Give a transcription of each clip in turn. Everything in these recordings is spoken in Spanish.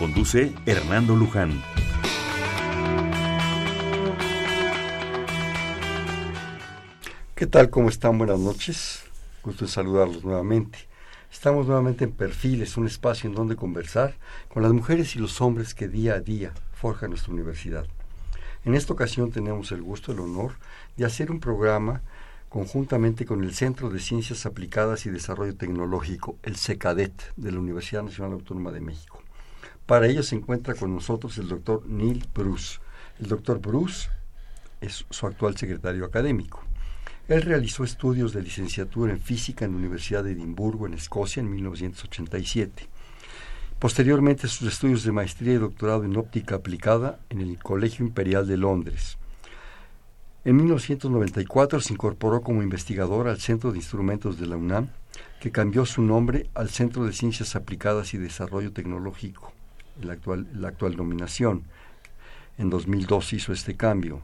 Conduce Hernando Luján. ¿Qué tal? ¿Cómo están? Buenas noches. Gusto de saludarlos nuevamente. Estamos nuevamente en Perfiles, un espacio en donde conversar con las mujeres y los hombres que día a día forjan nuestra universidad. En esta ocasión tenemos el gusto, el honor de hacer un programa conjuntamente con el Centro de Ciencias Aplicadas y Desarrollo Tecnológico, el CECADET, de la Universidad Nacional Autónoma de México. Para ello se encuentra con nosotros el doctor Neil Bruce. El doctor Bruce es su actual secretario académico. Él realizó estudios de licenciatura en física en la Universidad de Edimburgo, en Escocia, en 1987. Posteriormente, sus estudios de maestría y doctorado en óptica aplicada en el Colegio Imperial de Londres. En 1994 se incorporó como investigador al Centro de Instrumentos de la UNAM, que cambió su nombre al Centro de Ciencias Aplicadas y Desarrollo Tecnológico la actual, la actual nominación. En 2002 hizo este cambio.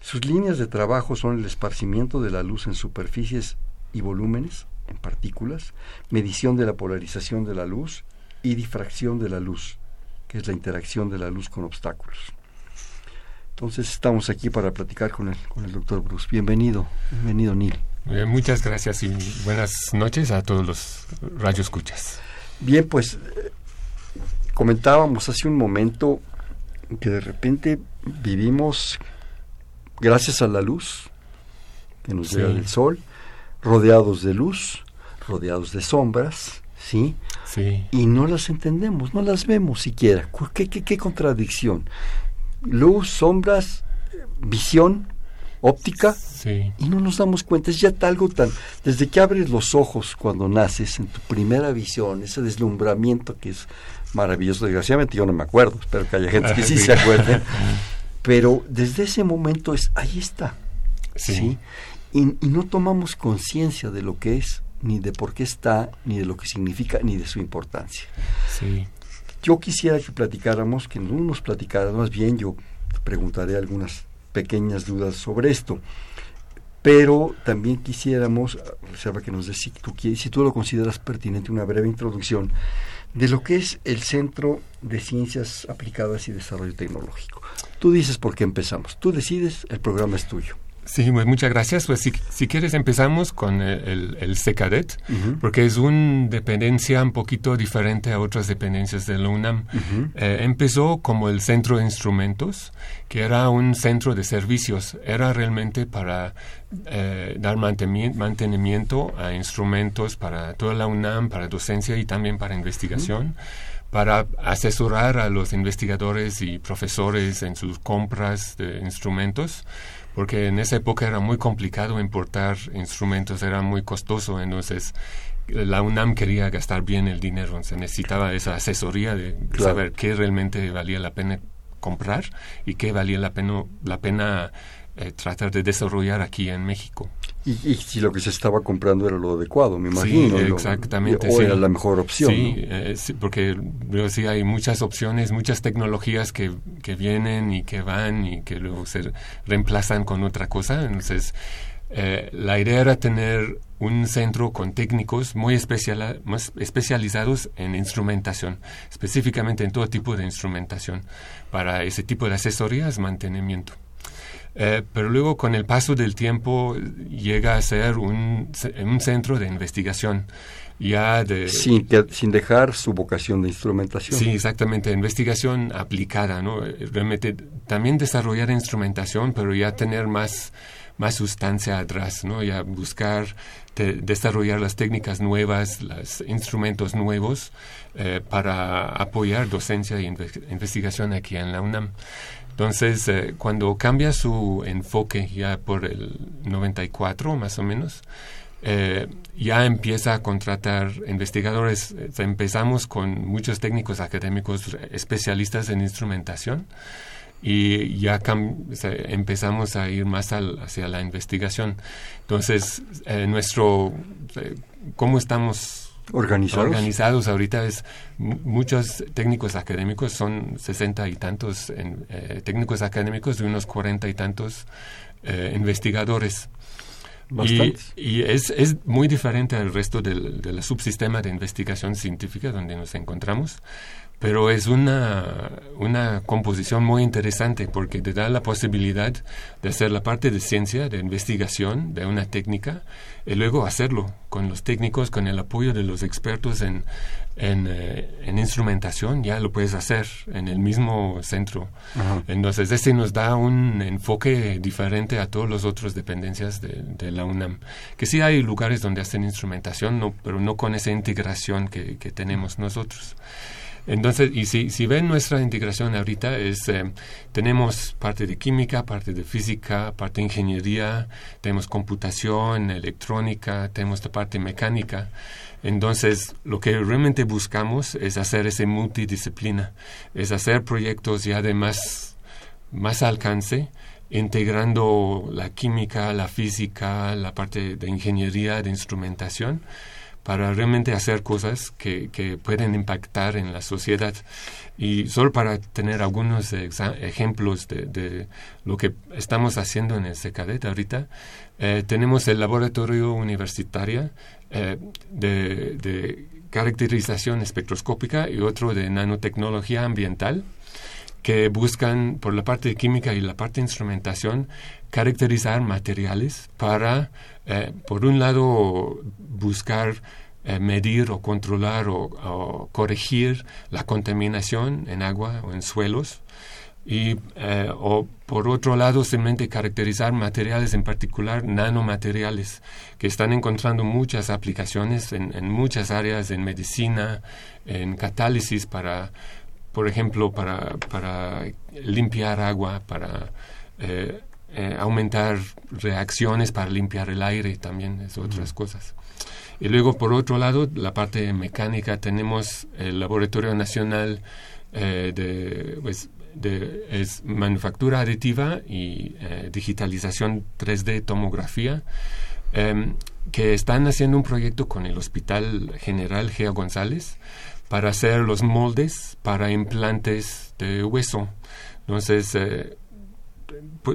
Sus líneas de trabajo son el esparcimiento de la luz en superficies y volúmenes, en partículas, medición de la polarización de la luz y difracción de la luz, que es la interacción de la luz con obstáculos. Entonces estamos aquí para platicar con el, con el doctor Bruce. Bienvenido, bienvenido Neil. muchas gracias y buenas noches a todos los radioescuchas. Bien, pues comentábamos hace un momento que de repente vivimos gracias a la luz que nos llega del sol, rodeados de luz, rodeados de sombras, ¿sí? Sí. Y no las entendemos, no las vemos siquiera. ¿Qué, qué, qué contradicción? Luz, sombras, visión, óptica, sí. y no nos damos cuenta. Es ya algo tan... Desde que abres los ojos cuando naces, en tu primera visión, ese deslumbramiento que es maravilloso. Desgraciadamente yo no me acuerdo, espero que haya gente que sí, se acuerde. Pero desde ese momento es, ahí está. Sí. Y, no tomamos conciencia de lo que es, ni de por qué está, ni de lo que significa, ni de su importancia. Sí. Yo quisiera que platicáramos, que no nos platicara, más bien yo preguntaré algunas pequeñas dudas sobre esto. Pero también quisiéramos, reserva que nos des si tú, si tú lo consideras pertinente, una breve introducción de lo que es el Centro de Ciencias Aplicadas y Desarrollo Tecnológico. Tú dices por qué empezamos, tú decides, el programa es tuyo. Sí, pues muchas gracias. Pues si, si quieres empezamos con el, el, SECADET, porque es una dependencia un poquito diferente a otras dependencias de la UNAM. Eh, empezó como el centro de instrumentos, que era un centro de servicios. Era realmente para eh, dar mantenimiento a instrumentos para toda la UNAM, para docencia y también para investigación para asesorar a los investigadores y profesores en sus compras de instrumentos porque en esa época era muy complicado importar instrumentos, era muy costoso, entonces la UNAM quería gastar bien el dinero, se necesitaba esa asesoría de saber qué realmente valía la pena comprar y qué valía la pena, la pena eh, tratar de desarrollar aquí en México. Y, si lo que se estaba comprando era lo adecuado, me imagino. Sí, exactamente. o era la mejor opción. Eh, sí, porque sí hay muchas opciones, muchas tecnologías que, que vienen y que van y que luego se reemplazan con otra cosa. Entonces, eh, la idea era tener un centro con técnicos muy especial, más especializados en instrumentación, específicamente en todo tipo de instrumentación, para ese tipo de asesorías, mantenimiento. Eh, pero luego con el paso del tiempo llega a ser un, un centro de investigación. Ya de, sin, sin dejar su vocación de instrumentación. Sí, exactamente, investigación aplicada, ¿no? Realmente también desarrollar instrumentación, pero ya tener más, más sustancia atrás, ¿no? Ya buscar desarrollar las técnicas nuevas, los instrumentos nuevos eh, para apoyar docencia y investigación aquí en la UNAM. Entonces, eh, cuando cambia su enfoque ya por el 94 más o menos, eh, ya empieza a contratar investigadores. Empezamos con muchos técnicos académicos especialistas en instrumentación y ya empezamos a ir más hacia la investigación. Entonces, eh, nuestro, eh, ¿cómo estamos organizados. organizados. Ahorita es muchos técnicos académicos son sesenta y tantos eh, técnicos académicos de unos cuarenta y tantos investigadores. Y, y, es, es muy diferente al resto del, del subsistema de investigación científica donde nos encontramos pero es una, una composición muy interesante porque te da la posibilidad de hacer la parte de ciencia, de investigación, de una técnica, y luego hacerlo con los técnicos, con el apoyo de los expertos en, en, eh, instrumentación, ya lo puedes hacer en el mismo centro. Entonces, este nos da un enfoque diferente a todas las otras dependencias de, de, la UNAM. Que sí hay lugares donde hacen instrumentación, no, pero no con esa integración que, que tenemos nosotros. Entonces, y si, si ven nuestra integración ahorita, es, eh, tenemos parte de química, parte de física, parte de ingeniería, tenemos computación, electrónica, tenemos la parte mecánica. Entonces, lo que realmente buscamos es hacer ese multidisciplina, es hacer proyectos ya de más, más alcance, integrando la química, la física, la parte de ingeniería, de instrumentación para realmente hacer cosas que, que pueden impactar en la sociedad. Y solo para tener algunos ejemplos de, lo que estamos haciendo en el SECADET ahorita, eh, tenemos el laboratorio universitario eh, de, de caracterización espectroscópica y otro de nanotecnología ambiental que buscan por la parte de química y la parte de instrumentación caracterizar materiales para, eh, por un lado, buscar eh, medir o controlar o, corregir la contaminación en agua o en suelos. Y, eh, o por otro lado, simplemente caracterizar materiales, en particular nanomateriales, que están encontrando muchas aplicaciones en, muchas áreas, en medicina, en catálisis para, por ejemplo, para, para limpiar agua, para eh, aumentar reacciones para limpiar el aire también, es otras cosas. Y luego, por otro lado, la parte mecánica, tenemos el Laboratorio Nacional eh, de, pues, de es manufactura aditiva y eh, digitalización 3D tomografía, em, que están haciendo un proyecto con el Hospital General Gea González para hacer los moldes para implantes de hueso. Entonces,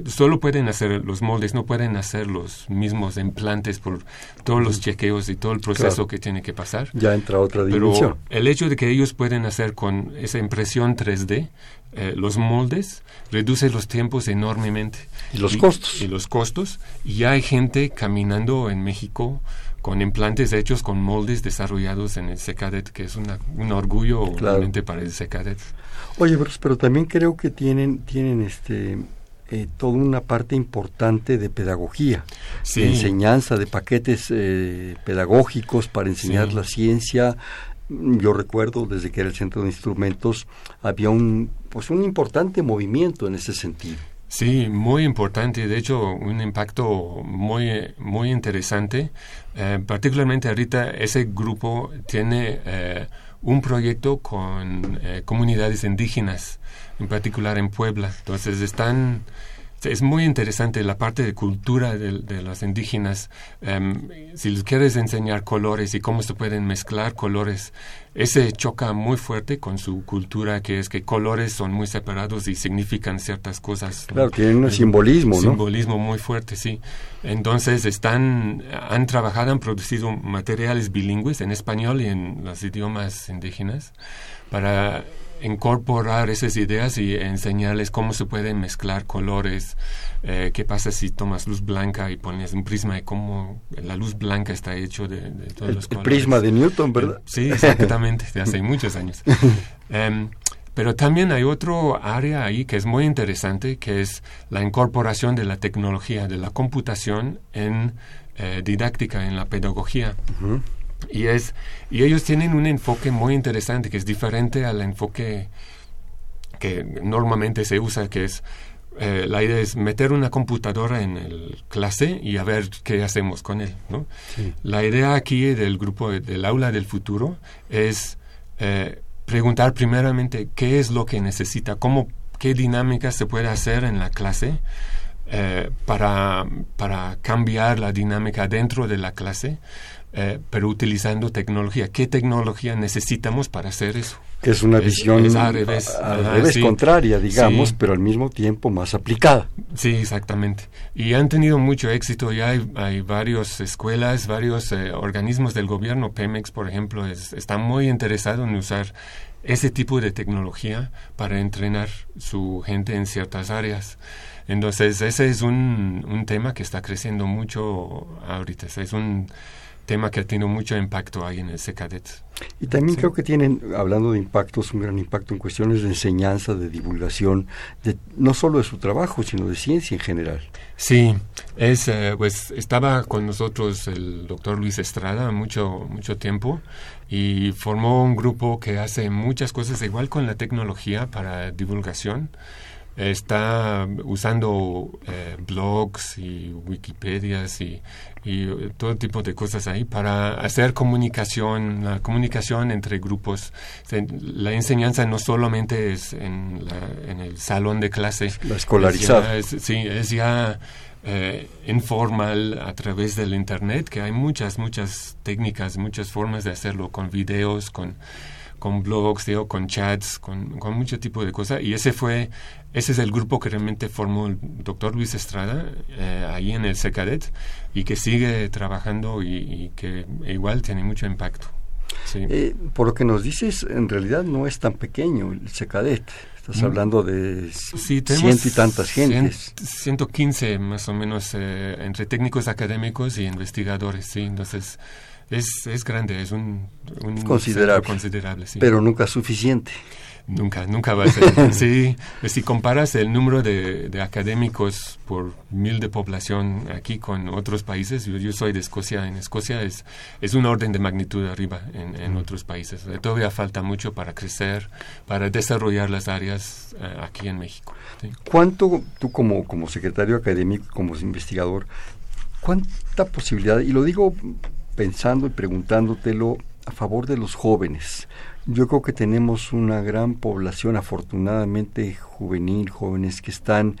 solo pueden hacer los moldes, no pueden hacer los mismos implantes por todos los chequeos y todo el proceso que tiene que pasar. Ya entra otra dimensión. Pero el hecho de que ellos pueden hacer con esa impresión 3D eh, los moldes reduce los tiempos enormemente. Y los costos. Y los costos. Y ya hay gente caminando en México con implantes hechos con moldes desarrollados en el SECADET, que es un orgullo realmente para el SECADET. Oye, pero también creo que tienen, tienen este eh, toda una parte importante de pedagogía, de enseñanza, de paquetes eh, pedagógicos para enseñar la ciencia. Yo recuerdo desde que era el centro de instrumentos había un pues un importante movimiento en ese sentido. Sí, muy importante. De hecho, un impacto muy muy interesante. Eh, particularmente ahorita ese grupo tiene un proyecto con comunidades indígenas en particular en Puebla. Entonces están es muy interesante la parte de cultura de, de los indígenas. Em, si les quieres enseñar colores y cómo se pueden mezclar colores, ese choca muy fuerte con su cultura, que es que colores son muy separados y significan ciertas cosas. Claro, tienen un simbolismo, ¿no? Simbolismo muy fuerte, sí. Entonces están, han trabajado, han producido materiales bilingües en español y en los idiomas indígenas para incorporar esas ideas y enseñarles cómo se pueden mezclar colores, eh, qué pasa si tomas luz blanca y pones un prisma y cómo la luz blanca está hecho de, todos los colores. El prisma de Newton, ¿verdad? Sí, exactamente, de hace muchos años. Em, pero también hay otro área ahí que es muy interesante, que es la incorporación de la tecnología, de la computación en eh, didáctica, en la pedagogía. Y, es, y ellos tienen un enfoque muy interesante que es diferente al enfoque que normalmente se usa, que es eh, la idea es meter una computadora en el clase y a ver qué hacemos con él. ¿no? La idea aquí del grupo del aula del futuro es eh, preguntar primeramente qué es lo que necesita, cómo, qué dinámica se puede hacer en la clase eh, para, para cambiar la dinámica dentro de la clase, pero utilizando tecnología. ¿Qué tecnología necesitamos para hacer eso? que es una visión al revés, contraria, digamos, pero al mismo tiempo más aplicada. Sí, exactamente. Y han tenido mucho éxito. Ya hay, hay varias escuelas, varios eh, organismos del gobierno. Pemex, por ejemplo, está muy interesado en usar ese tipo de tecnología para entrenar su gente en ciertas áreas. Entonces, ese es un, un tema que está creciendo mucho ahorita. Es un tema que ha tenido mucho impacto ahí en el SECADET. Y también creo que tienen, hablando de impactos, un gran impacto en cuestiones de enseñanza, de divulgación, de, no solo de su trabajo, sino de ciencia en general. Sí, es, eh, pues estaba con nosotros el doctor Luis Estrada mucho, mucho tiempo y formó un grupo que hace muchas cosas igual con la tecnología para divulgación está usando eh, blogs y wikipedias y, y, todo tipo de cosas ahí para hacer comunicación, la comunicación entre grupos. La enseñanza no solamente es en, la, en el salón de clase. La escolarizada. sí, es ya eh, informal a través del Internet, que hay muchas, muchas técnicas, muchas formas de hacerlo con videos, con con blogs, con chats, con, con mucho tipo de cosas. Y ese fue, ese es el grupo que realmente formó el doctor Luis Estrada eh, ahí en el SECADET y que sigue trabajando y, que igual tiene mucho impacto. Eh, por lo que nos dices, en realidad no es tan pequeño el SECADET. Estás mm. hablando de ciento y tantas gentes. 115 más o menos eh, entre técnicos académicos y investigadores, sí. Entonces, es, es grande, es un, considerable, considerable sí. pero nunca suficiente. Nunca, nunca va a ser. sí, pues si comparas el número de, de, académicos por mil de población aquí con otros países, yo, yo, soy de Escocia, en Escocia es, es un orden de magnitud arriba en, en otros países. Todavía falta mucho para crecer, para desarrollar las áreas eh, aquí en México. ¿Cuánto tú como, como secretario académico, como investigador, cuánta posibilidad, y lo digo pensando y preguntándotelo a favor de los jóvenes. Yo creo que tenemos una gran población, afortunadamente juvenil, jóvenes que están,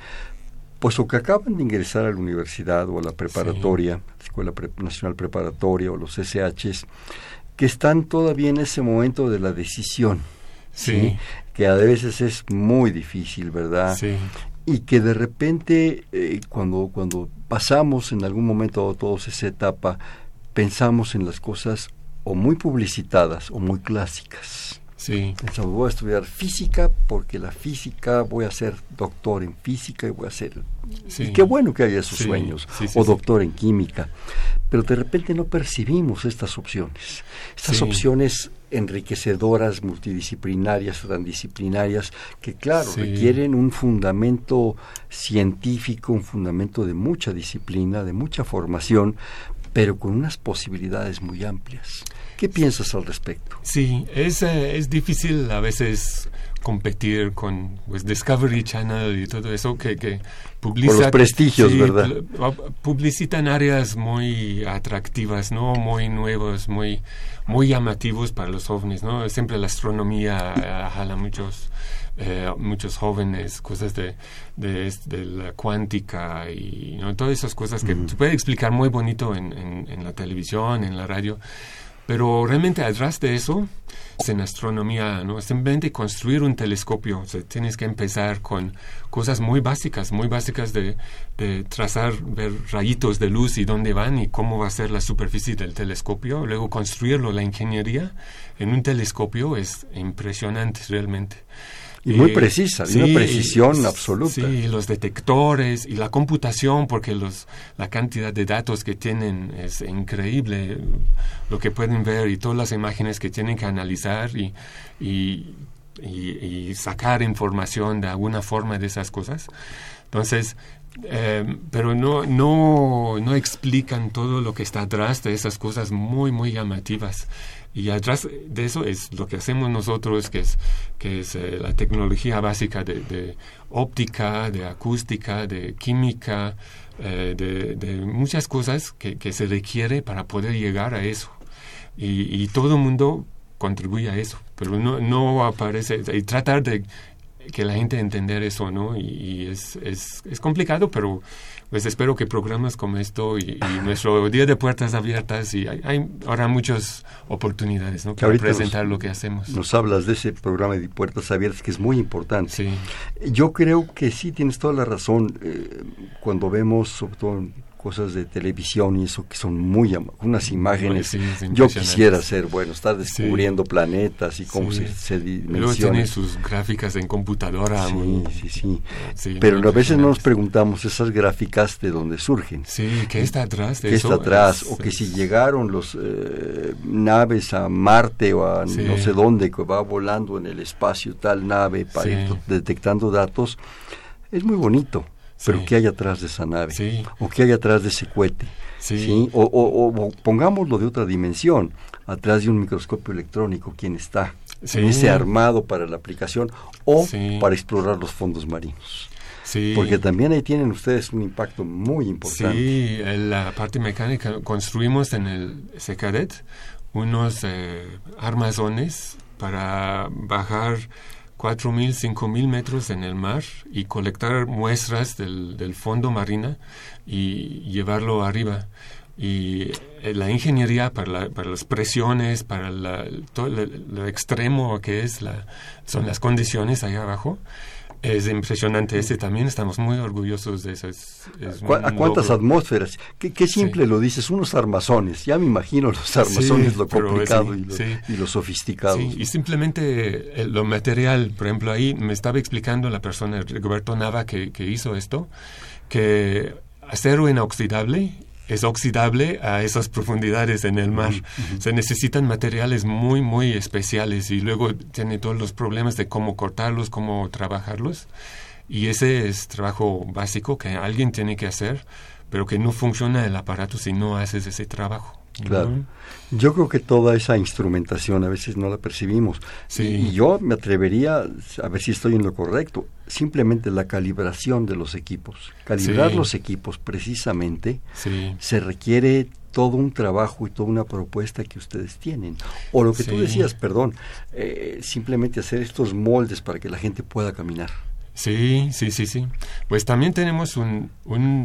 pues o que acaban de ingresar a la universidad o a la preparatoria, Escuela Nacional Preparatoria o los SHs, que están todavía en ese momento de la decisión. Sí. Que a veces es muy difícil, ¿verdad? Sí. Y que de repente, eh, cuando, cuando pasamos en algún momento todos esa etapa, pensamos en las cosas o muy publicitadas o muy clásicas. Sí. Pensamos, voy a estudiar física porque la física, voy a ser doctor en física y voy a ser... Y qué bueno que haya esos sueños, o doctor en química. Pero de repente no percibimos estas opciones. Estas opciones enriquecedoras, multidisciplinarias, transdisciplinarias, que claro, requieren un fundamento científico, un fundamento de mucha disciplina, de mucha formación, pero con unas posibilidades muy amplias. ¿Qué piensas al respecto? Sí, es, eh, es difícil a veces competir con pues, Discovery Channel y todo eso que, que publicitan... los prestigios, ¿verdad? Publicitan áreas muy atractivas, ¿no? Muy nuevos, muy, muy llamativos para los jóvenes, ¿no? Siempre la astronomía eh, jala muchos eh, muchos jóvenes, cosas de, de, la cuántica y todas esas cosas que se puede explicar muy bonito en, en, la televisión, en la radio. Pero realmente atrás de eso, en astronomía, ¿no? Simplemente construir un telescopio. O sea, tienes que empezar con cosas muy básicas, muy básicas de, de, trazar, ver rayitos de luz y dónde van y cómo va a ser la superficie del telescopio. Luego construirlo, la ingeniería en un telescopio es impresionante realmente. Y muy precisa, de una precisión absoluta. Sí, los detectores y la computación, porque los, la cantidad de datos que tienen es increíble, lo que pueden ver y todas las imágenes que tienen que analizar y, y, y, sacar información de alguna forma de esas cosas. Entonces, eh, pero no, no, no explican todo lo que está atrás de esas cosas muy, muy llamativas. Y atrás de eso es lo que hacemos nosotros, que es, que es eh, la tecnología básica de, óptica, de acústica, de química, eh, de, muchas cosas que, que, se requiere para poder llegar a eso. Y, y todo el mundo contribuye a eso, pero no, no aparece, y tratar de que la gente entender eso, ¿no? Y, es, es, es, complicado, pero pues espero que programas como esto y, nuestro Día de Puertas Abiertas, y hay, ahora muchas oportunidades, ¿no? Para presentar lo que hacemos. Nos hablas de ese programa de Puertas Abiertas que es muy importante. Sí. Yo creo que sí, tienes toda la razón. Eh, cuando vemos, sobre todo cosas de televisión y eso que son muy unas imágenes yo quisiera ser bueno estar descubriendo planetas y cómo se, se Luego tiene sus gráficas en computadora sí sí sí, pero a veces no nos preguntamos esas gráficas de dónde surgen. Sí qué está atrás de qué está atrás o que si llegaron los eh, naves a Marte o a no sé dónde que va volando en el espacio tal nave para ir detectando datos es muy bonito pero ¿qué hay atrás de esa nave? ¿O qué hay atrás de ese cohete? Sí. O, o, pongámoslo de otra dimensión, atrás de un microscopio electrónico, ¿quién está? Ese armado para la aplicación o para explorar los fondos marinos. Sí. Porque también ahí tienen ustedes un impacto muy importante. Sí, en la parte mecánica construimos en el SECADET unos eh, armazones para bajar 4.000, 5.000 metros en el mar y colectar muestras del, del fondo marina y llevarlo arriba. Y eh, la ingeniería para, para las presiones, para la, todo lo, extremo que es la, son las condiciones ahí abajo, es impresionante ese también, estamos muy orgullosos de eso. ¿A cuántas atmósferas? Qué, simple lo dices, unos armazones. Ya me imagino los armazones, lo complicado y, lo, sofisticado. y simplemente eh, lo material, por ejemplo, ahí me estaba explicando la persona, Roberto Nava, que, que hizo esto, que acero inoxidable es oxidable a esas profundidades en el mar. Se necesitan materiales muy, muy especiales y luego tiene todos los problemas de cómo cortarlos, cómo trabajarlos. Y ese es trabajo básico que alguien tiene que hacer, pero que no funciona el aparato si no haces ese trabajo. Claro. Yo creo que toda esa instrumentación a veces no la percibimos. Y yo me atrevería, a ver si estoy en lo correcto, simplemente la calibración de los equipos. Calibrar los equipos precisamente se requiere todo un trabajo y toda una propuesta que ustedes tienen. O lo que tú decías, perdón, eh, simplemente hacer estos moldes para que la gente pueda caminar. Sí, sí, sí, sí. Pues también tenemos un,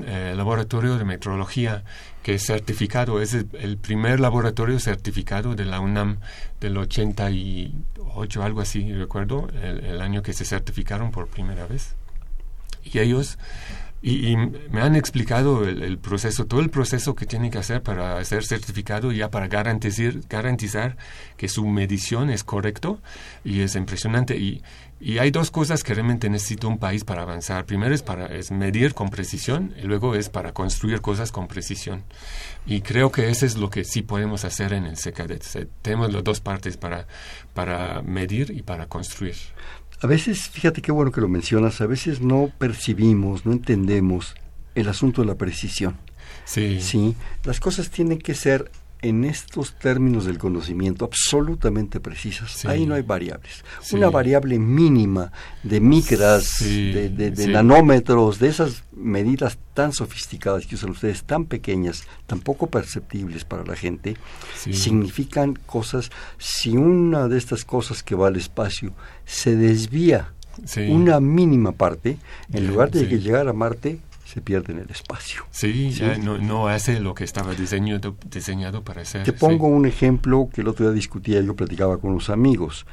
eh, laboratorio de metrología que es certificado, es el, primer laboratorio certificado de la UNAM del 88, algo así, recuerdo, el, año que se certificaron por primera vez. Y ellos y, me han explicado el, proceso, todo el proceso que tienen que hacer para ser certificado ya para garantizar, garantizar que su medición es correcto y es impresionante. Y, y hay dos cosas que realmente necesita un país para avanzar. Primero es para es medir con precisión y luego es para construir cosas con precisión. Y creo que eso es lo que sí podemos hacer en el SECADET. Tenemos las dos partes para, para medir y para construir. A veces, fíjate qué bueno que lo mencionas, a veces no percibimos, no entendemos el asunto de la precisión. Sí. Sí, las cosas tienen que ser en estos términos del conocimiento absolutamente precisas. Ahí no hay variables. Una variable mínima de micras, de, nanómetros, de esas medidas tan sofisticadas que usan ustedes, tan pequeñas, tan poco perceptibles para la gente, significan cosas. Si una de estas cosas que va al espacio se desvía una mínima parte, en lugar de llegar a Marte, se pierde en el espacio. Sí, no, hace lo que estaba diseñado, diseñado para hacer. Te pongo un ejemplo que el otro día discutía, yo platicaba con unos amigos.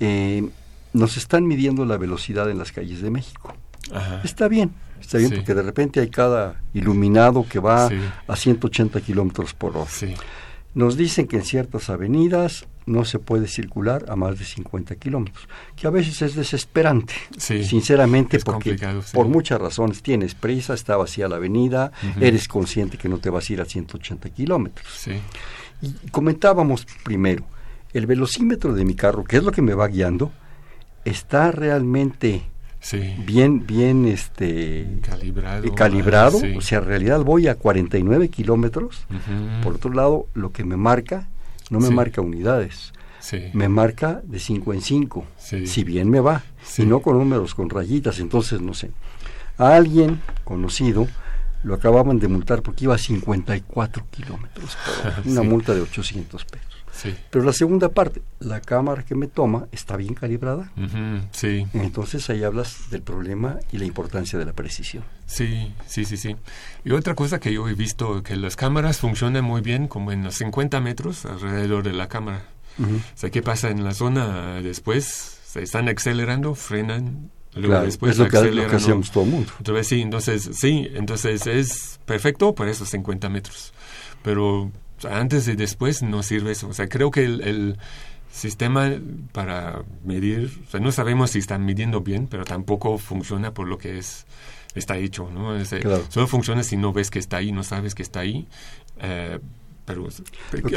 Eh, nos están midiendo la velocidad en las calles de México. Está bien, está bien porque de repente hay cada iluminado que va a 180 kilómetros por hora. Nos dicen que en ciertas avenidas no se puede circular a más de 50 kilómetros, que a veces es desesperante, sinceramente, porque por muchas razones tienes prisa, está vacía la avenida, eres consciente que no te vas a ir a 180 kilómetros. Y comentábamos primero, el velocímetro de mi carro, que es lo que me va guiando, está realmente bien, bien este, calibrado. calibrado. O sea, en realidad voy a 49 kilómetros. Por otro lado, lo que me marca no me marca unidades. Me marca de 5 en 5, si bien me va, si no con números, con rayitas, entonces no sé. A alguien conocido lo acababan de multar porque iba a 54 kilómetros una multa de 800 pesos. Pero la segunda parte, la cámara que me toma está bien calibrada. sí. Entonces ahí hablas del problema y la importancia de la precisión. Sí, sí, sí, sí. Y otra cosa que yo he visto, que las cámaras funcionan muy bien como en los 50 metros alrededor de la cámara. O sea, ¿qué pasa en la zona después? Se están acelerando, frenan, Luego después es lo que, lo que hacíamos todo el mundo. Otra vez sí, entonces sí, entonces es perfecto para esos 50 metros. Pero antes y después no sirve eso. O sea, creo que el, sistema para medir, o sea, no sabemos si están midiendo bien, pero tampoco funciona por lo que es está hecho, ¿no? Solo funciona si no ves que está ahí, no sabes que está ahí. Eh, pero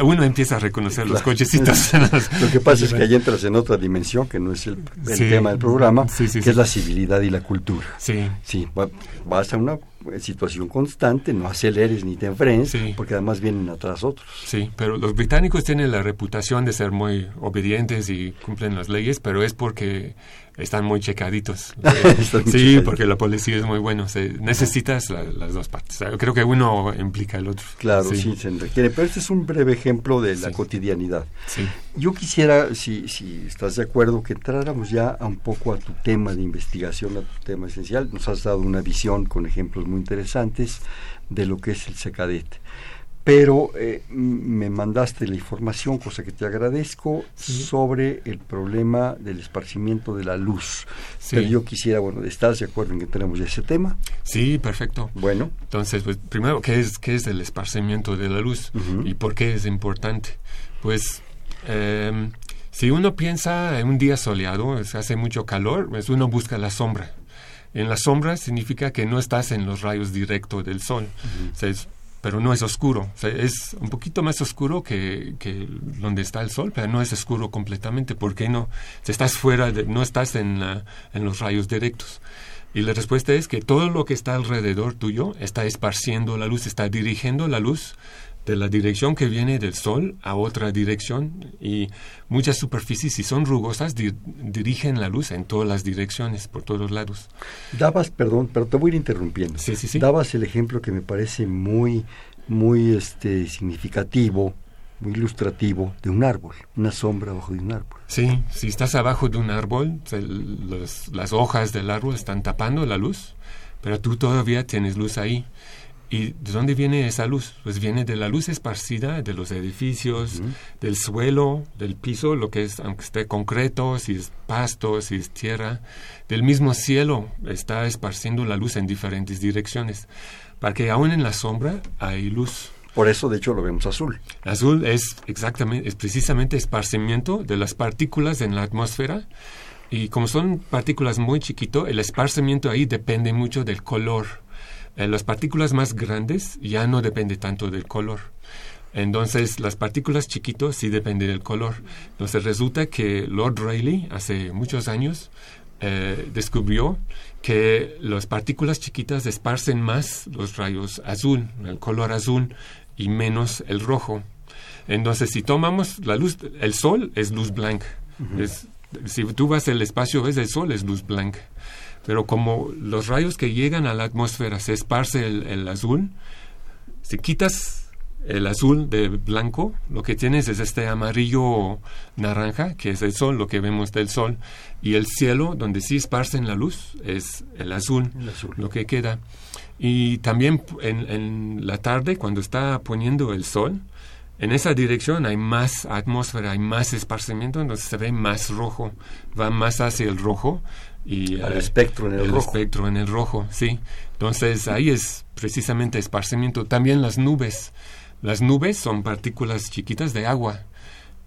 uno empieza a reconocer los cochecitos. lo que pasa es que ahí entras en otra dimensión que no es el, tema del programa, que es la civilidad y la cultura. Sí. Sí, vas a una situación constante, no aceleres ni te enfrenes, porque además vienen atrás otros. Sí, pero los británicos tienen la reputación de ser muy obedientes y cumplen las leyes, pero es porque están muy checaditos. sí, porque la policía es muy bueno. necesitas las dos partes. creo que uno implica el otro. Claro, sí. se requiere. Pero este es un breve ejemplo de la cotidianidad. Yo quisiera, si, si estás de acuerdo, que entráramos ya un poco a tu tema de investigación, a tu tema esencial. Nos has dado una visión con ejemplos muy interesantes de lo que es el SECADET pero eh, me mandaste la información, cosa que te agradezco, sobre el problema del esparcimiento de la luz. Pero yo quisiera, bueno, ¿estás de acuerdo en que tenemos ese tema? Sí, perfecto. Bueno. Entonces, pues primero, ¿qué es, qué es el esparcimiento de la luz? ¿Y por qué es importante? Pues... Em, si uno piensa en un día soleado, hace mucho calor, pues uno busca la sombra. En la sombra significa que no estás en los rayos directos del sol pero no es oscuro. es un poquito más oscuro que, que, donde está el sol, pero no es oscuro completamente. porque no? Si estás fuera, de, no estás en, en los rayos directos. Y la respuesta es que todo lo que está alrededor tuyo está esparciendo la luz, está dirigiendo la luz de la dirección que viene del Sol a otra dirección y muchas superficies, si son rugosas, dirigen la luz en todas las direcciones, por todos lados. Dabas, perdón, pero te voy a ir interrumpiendo. Sí, sí, sí. Dabas el ejemplo que me parece muy, muy este, significativo, muy ilustrativo de un árbol, una sombra abajo de un árbol. Sí, si estás abajo de un árbol, las hojas del árbol están tapando la luz, pero tú todavía tienes luz ahí. ¿Y de dónde viene esa luz? Pues viene de la luz esparcida de los edificios, del suelo, del piso, lo que es, aunque esté concreto, si es pasto, si es tierra, del mismo cielo está esparciendo la luz en diferentes direcciones, para que aún en la sombra hay luz. Por eso, de hecho, lo vemos azul. Azul es exactamente, es precisamente esparcimiento de las partículas en la atmósfera. Y como son partículas muy chiquito, el esparcimiento ahí depende mucho del color en las partículas más grandes ya no depende tanto del color. Entonces, las partículas chiquitos sí dependen del color. Entonces, resulta que Lord Rayleigh, hace muchos años, eh, descubrió que las partículas chiquitas esparcen más los rayos azul, el color azul, y menos el rojo. Entonces, si tomamos la luz, el sol es luz blanca. si tú vas al espacio, ves el sol es luz blanca. Pero como los rayos que llegan a la atmósfera se esparce el, azul, si quitas el azul de blanco, lo que tienes es este amarillo naranja, que es el sol, lo que vemos del sol, y el cielo, donde sí esparcen la luz, es el azul, lo que queda. Y también en, en, la tarde, cuando está poniendo el sol, en esa dirección hay más atmósfera, hay más esparcimiento, entonces se ve más rojo, va más hacia el rojo, y el espectro en el, rojo. espectro en el rojo, sí. Entonces ahí es precisamente esparcimiento. También las nubes. Las nubes son partículas chiquitas de agua.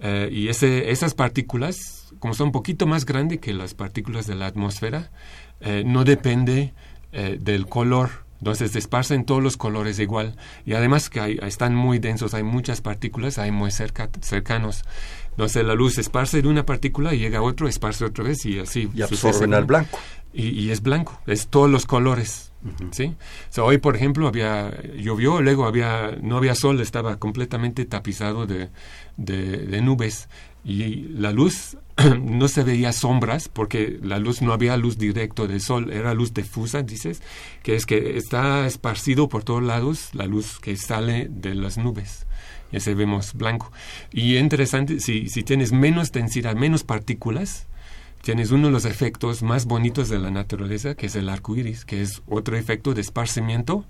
Eh, y ese, esas partículas, como son un poquito más grandes que las partículas de la atmósfera, eh, no depende eh, del color. Entonces se esparcen todos los colores igual. Y además que están muy densos, hay muchas partículas, hay muy cerca, cercanos. Entonces la luz esparce de una partícula y llega a otro, esparce otra vez y así. Y absorben al blanco. Y, es blanco, es todos los colores. ¿sí? hoy, por ejemplo, había llovió, luego había no había sol, estaba completamente tapizado de, de nubes y la luz no se veía sombras porque la luz no había luz directo del sol, era luz difusa, dices, que es que está esparcido por todos lados la luz que sale de las nubes. Y ese vemos blanco. Y interesante, si, si tienes menos densidad, menos partículas, tienes uno de los efectos más bonitos de la naturaleza, que es el arco iris, que es otro efecto de esparcimiento.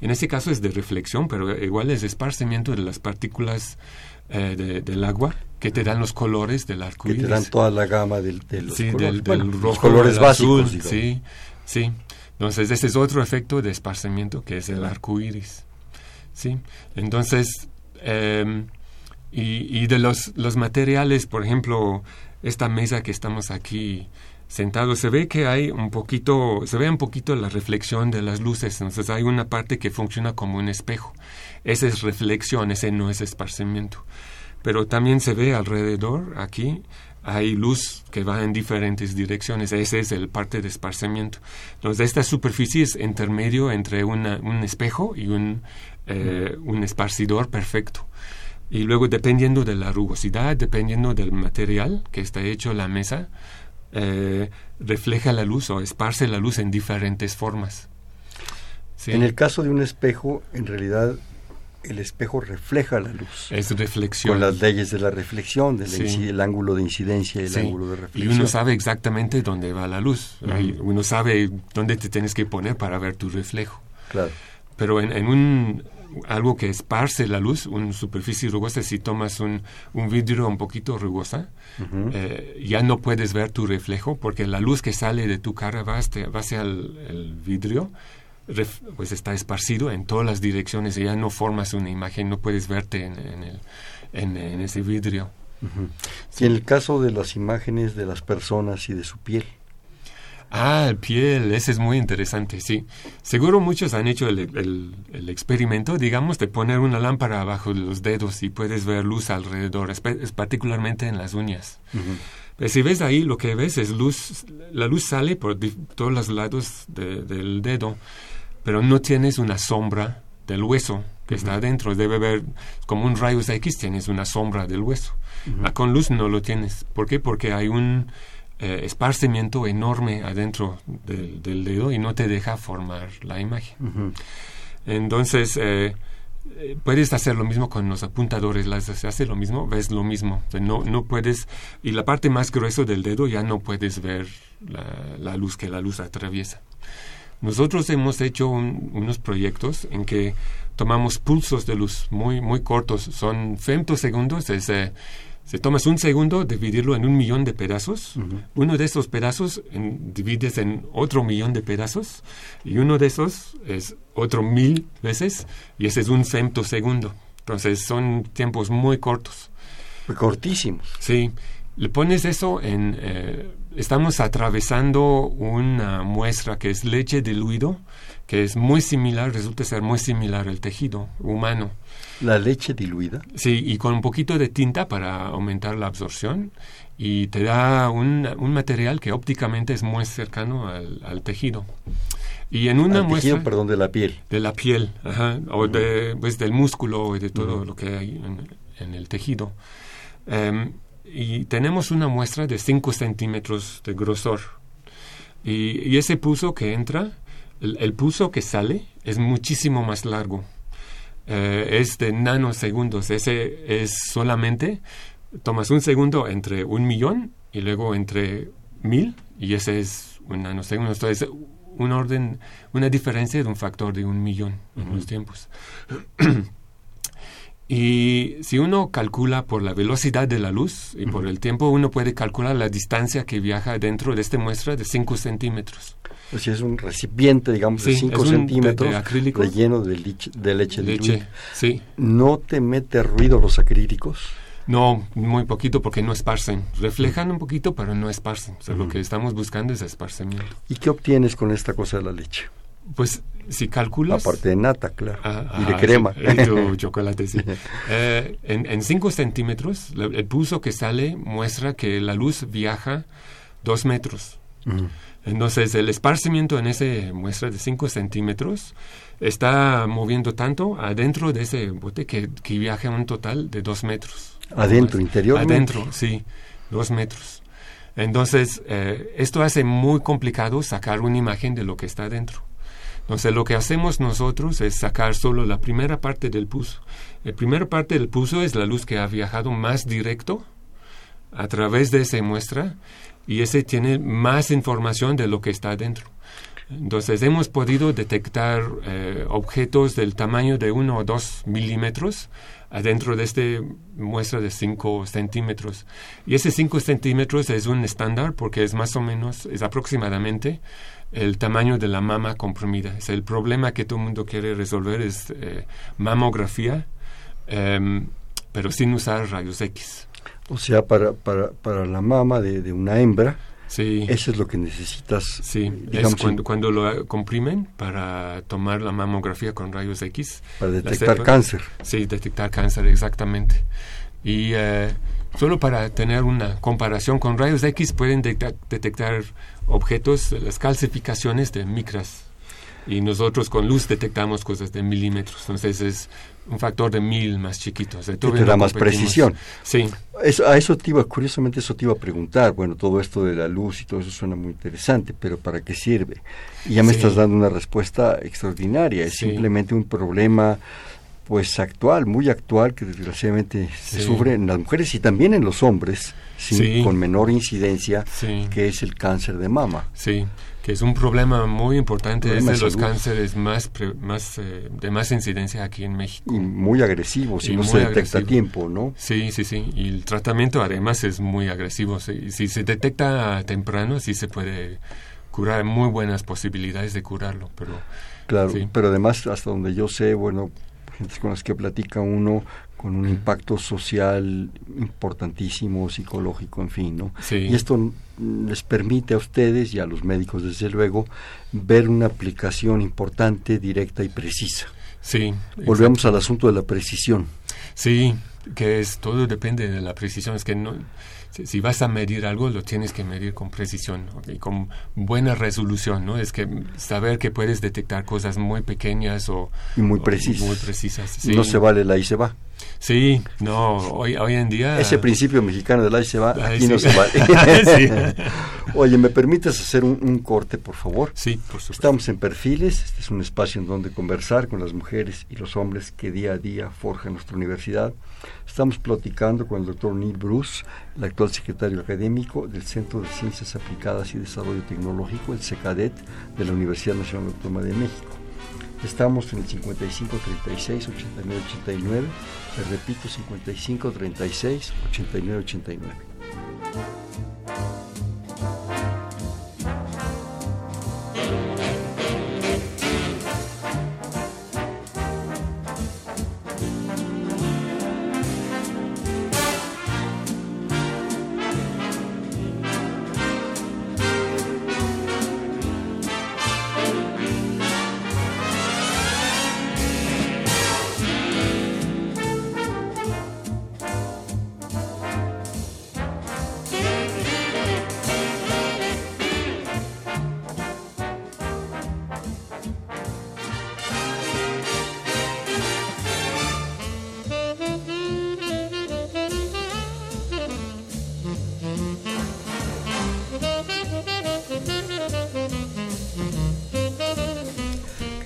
En este caso es de reflexión, pero igual es esparcimiento de las partículas eh, del agua que te dan los colores del arco iris. Que te dan toda la gama del, de los colores. Del, rojo, colores básicos. sí, sí. Entonces, ese es otro efecto de esparcimiento que es el arco iris. ¿sí? Entonces, em, y, y, de los, los materiales, por ejemplo, esta mesa que estamos aquí sentados, se ve que hay un poquito, se ve un poquito la reflexión de las luces. Entonces, hay una parte que funciona como un espejo. Esa es reflexión, ese no es esparcimiento. Pero también se ve alrededor, aquí, hay luz que va en diferentes direcciones. Ese es el parte de esparcimiento. Entonces, esta superficie es intermedio entre un espejo y un, eh, un esparcidor perfecto. Y luego, dependiendo de la rugosidad, dependiendo del material que está hecho la mesa, eh, refleja la luz o esparce la luz en diferentes formas. En el caso de un espejo, en realidad el espejo refleja la luz. Es reflexión. Con las leyes de la reflexión, del ángulo de incidencia y el ángulo de reflexión. Y uno sabe exactamente dónde va la luz. Uno sabe dónde te tienes que poner para ver tu reflejo. Claro. Pero en, un algo que esparce la luz, una superficie rugosa, si tomas un, un vidrio un poquito rugosa, eh, ya no puedes ver tu reflejo porque la luz que sale de tu cara va hacia, va hacia el vidrio pues está esparcido en todas las direcciones y ya no formas una imagen, no puedes verte en, el, en, ese vidrio. Y en el caso de las imágenes de las personas y de su piel. Ah, el piel, ese es muy interesante, sí. Seguro muchos han hecho el, el, experimento, digamos, de poner una lámpara abajo de los dedos y puedes ver luz alrededor, es, particularmente en las uñas. si ves ahí, lo que ves es luz, la luz sale por todos los lados del dedo pero no tienes una sombra del hueso que está adentro. Debe haber, como un rayos X, tienes una sombra del hueso. Con luz no lo tienes. ¿Por qué? Porque hay un eh, esparcimiento enorme adentro del, dedo y no te deja formar la imagen. Entonces, eh, eh, puedes hacer lo mismo con los apuntadores, las, se hace lo mismo, ves lo mismo. No, no puedes, y la parte más gruesa del dedo ya no puedes ver la luz que la luz atraviesa. Nosotros hemos hecho unos proyectos en que tomamos pulsos de luz muy, muy cortos, son femtosegundos, es, eh, se tomas un segundo, dividirlo en un millón de pedazos, uno de esos pedazos divides en otro millón de pedazos, y uno de esos es otro mil veces, y ese es un femtosegundo. Entonces son tiempos muy cortos. Cortísimos. Sí. Le pones eso en... Eh, estamos atravesando una muestra que es leche diluido, que es muy similar, resulta ser muy similar al tejido humano. ¿La leche diluida? Sí, y con un poquito de tinta para aumentar la absorción y te da un, un material que ópticamente es muy cercano al, tejido. Y en una muestra... Tejido, perdón, de la piel. De la piel, ajá, o de, pues, del músculo y de todo lo que hay en, el tejido. Em, y tenemos una muestra de 5 centímetros de grosor. Y, ese pulso que entra, el, pulso que sale es muchísimo más largo. Eh, es de nanosegundos. Ese es solamente, tomas un segundo entre un millón y luego entre mil, y ese es un nanosegundo. Entonces, un orden, una diferencia de un factor de un millón en los tiempos. Y si uno calcula por la velocidad de la luz y por el tiempo, uno puede calcular la distancia que viaja dentro de esta muestra de 5 centímetros. Pues si es un recipiente, digamos, de 5 centímetros de, acrílico, relleno de, leche, de leche, sí. ¿No te mete ruido los acrílicos? No, muy poquito porque no esparcen. Reflejan un poquito, pero no esparcen. O sea, lo que estamos buscando es esparcimiento. ¿Y qué obtienes con esta cosa de la leche? Pues si calculas... Aparte de nata, claro. Ah, y de ah, crema. y tu chocolate, sí. Eh, en 5 centímetros, el pulso que sale muestra que la luz viaja 2 metros. Entonces, el esparcimiento en esa muestra de 5 centímetros está moviendo tanto adentro de ese bote que, que viaja un total de 2 metros. Adentro, Más. interiormente. Adentro, sí, 2 metros. Entonces, eh, esto hace muy complicado sacar una imagen de lo que está adentro. Entonces, lo que hacemos nosotros es sacar solo la primera parte del pulso. La primera parte del pulso es la luz que ha viajado más directo a través de esa muestra y ese tiene más información de lo que está adentro. Entonces hemos podido detectar eh, objetos del tamaño de 1 o 2 milímetros adentro de esta muestra de 5 centímetros. Y ese 5 centímetros es un estándar porque es más o menos, es aproximadamente el tamaño de la mama comprimida. Es el problema que todo el mundo quiere resolver es eh, mamografía, em, pero sin usar rayos X. O sea, para, para, para la mama de, de una hembra, Sí. eso es lo que necesitas. Sí, digamos, es cuando, cuando lo comprimen para tomar la mamografía con rayos X. para detectar cepa- cáncer. Sí, detectar cáncer, exactamente. Y eh, solo para tener una comparación con rayos X pueden detectar objetos, las calcificaciones de micras. Y nosotros con luz detectamos cosas de milímetros. Entonces es un factor de mil más chiquito. O sea, te da más precisión. Sí, Eso, a eso te iba, curiosamente eso te iba a preguntar. Bueno, todo esto de la luz y todo eso suena muy interesante, pero ¿para qué sirve? Y ya me Sí. estás dando una respuesta extraordinaria. Es Sí. simplemente un problema pues actual, muy actual, que desgraciadamente se Sí. sufre en las mujeres y también en los hombres, sí, Sí. con menor incidencia, sí. que es el cáncer de mama. Sí, que es un problema muy importante, es Problema de de los cánceres más, pre- más eh, de más incidencia aquí en México. Y muy agresivo si Y no se detecta a agresivo. tiempo, ¿no? Sí, sí, sí. Y el tratamiento además es muy agresivo. Si, si se detecta temprano, sí se puede curar. Hay muy buenas posibilidades de curarlo, pero Claro, pero además, hasta donde yo sé, bueno, gentes con las que platica uno, con un impacto social importantísimo, psicológico, en fin, ¿no? sí. Y esto les permite a ustedes y a los médicos, desde luego, ver una aplicación importante, directa y precisa. sí. Volvemos al asunto de la precisión. Sí, que es todo depende de la precisión. Es que no, si, si vas a medir algo, lo tienes que medir con precisión y con buena resolución, ¿no? Es que saber que puedes detectar cosas muy pequeñas o Y muy precisas. muy precisas. Sí. No se vale la y se va. Sí, no, hoy, hoy en día. Ese principio mexicano de la y se va, Ay, aquí no sí. se vale. Oye, ¿me permites hacer un, un corte, por favor? Sí, por supuesto. Estamos en Perfiles, este es un espacio en donde conversar con las mujeres y los hombres que día a día forjan nuestra universidad. Estamos platicando con el doctor Neil Bruce, el actual secretario académico del Centro de Ciencias Aplicadas y Desarrollo Tecnológico, el CECADET, de la Universidad Nacional Autónoma de México. Estamos en el 55 36 89 89, les repito 55 36 89 89.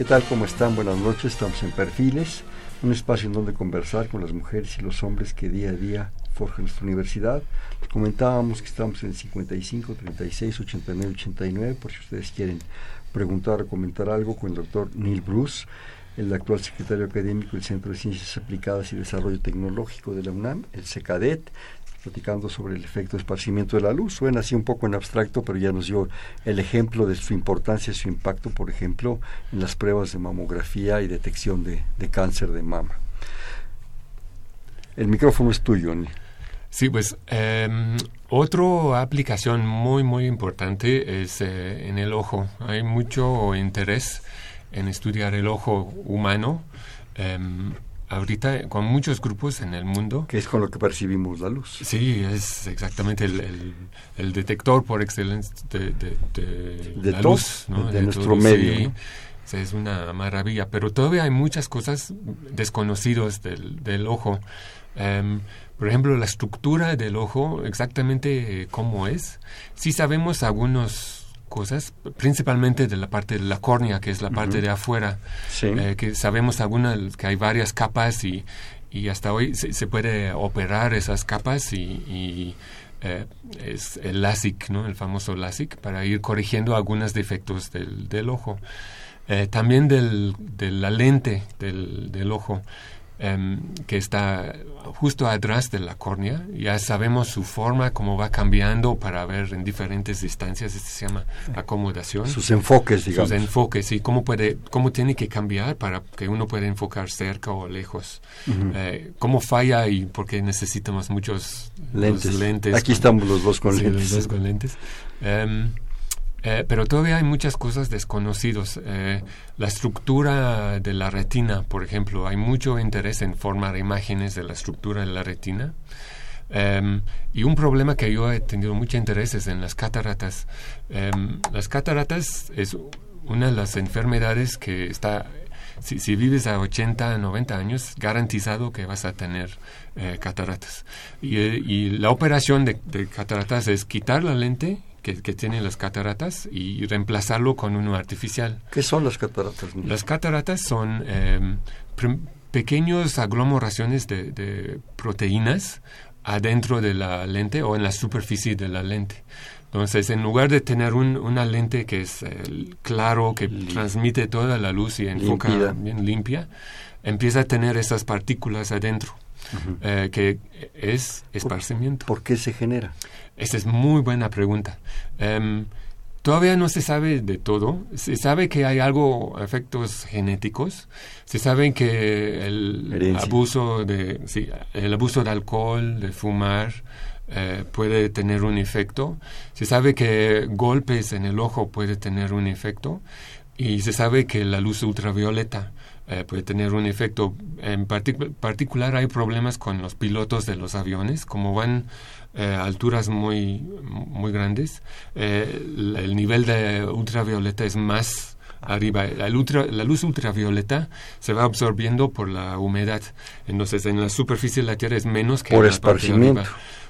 Tal? ¿Cómo están? Buenas noches. Estamos en Perfiles, un espacio en donde conversar con las mujeres y los hombres que día a día forjan nuestra universidad. Les comentábamos que estamos en el 55 36 89 89, por si ustedes quieren preguntar o comentar algo con el doctor Neil Bruce, el actual secretario académico del Centro de Ciencias Aplicadas y Desarrollo Tecnológico de la UNAM, el CECADET, platicando sobre el efecto de esparcimiento de la luz. Suena así un poco en abstracto, pero ya nos dio el ejemplo de su importancia, su impacto, por ejemplo, en las pruebas de mamografía y detección de, cáncer de mama. El micrófono es tuyo, Neil. Sí, pues eh, otra aplicación muy, muy importante es eh, en el ojo. Hay mucho interés en estudiar el ojo humano. Em, ahorita con muchos grupos en el mundo. Que es con lo que percibimos la luz. Sí, es exactamente el, el, detector por excelencia de, de, la luz, de, nuestro medio. Es una maravilla, pero todavía hay muchas cosas desconocidas del, del ojo. Em, por ejemplo, la estructura del ojo, exactamente cómo es. Sí sabemos algunas cosas, principalmente de la parte de la córnea, que es la parte de afuera, eh, que sabemos algunas, que hay varias capas y, y hasta hoy se, puede operar esas capas y, eh, es el LASIK, ¿no? el famoso LASIK, para ir corrigiendo algunos defectos del, del ojo. Eh, también del, de la lente del, del ojo. Em, que está justo atrás de la córnea. Ya sabemos su forma, cómo va cambiando para ver en diferentes distancias. Esto se llama acomodación. Sus enfoques, digamos. Sus enfoques y cómo, puede, cómo tiene que cambiar para que uno pueda enfocar cerca o lejos. Eh, cómo falla y por qué necesitamos muchos lentes. Aquí estamos los dos con lentes. Los dos con lentes. Em, eh, pero todavía hay muchas cosas desconocidas. Eh, la estructura de la retina, por ejemplo, hay mucho interés en formar imágenes de la estructura de la retina. Em, y un problema que yo he tenido mucho interés es en las cataratas. Em, las cataratas es una de las enfermedades que está si, vives a 80, 90 años, garantizado que vas a tener eh, cataratas. Y, la operación de, cataratas es quitar la lente que, tienen las cataratas y reemplazarlo con uno artificial. ¿Qué son las cataratas? Las cataratas son eh, pequeñas aglomeraciones de, proteínas adentro de la lente o en la superficie de la lente. Entonces, en lugar de tener una lente que es eh, claro, que transmite toda la luz y enfoca bien limpia, empieza a tener esas partículas adentro, eh, que es esparcimiento. ¿Por qué se genera? Esa es muy buena pregunta. Em, todavía no se sabe de todo. Se sabe que hay algo, efectos genéticos. Se sabe que el abuso de, sí, el abuso de alcohol, de fumar, eh, puede tener un efecto. Se sabe que golpes en el ojo puede tener un efecto. Y se sabe que la luz ultravioleta eh, puede tener un efecto. En particular hay problemas con los pilotos de los aviones, como van eh, alturas muy, muy grandes, eh, el nivel de ultravioleta es más arriba. La, la, luz ultravioleta se va absorbiendo por la humedad. Entonces, en la superficie de la Tierra es menos que por en la esparcimiento.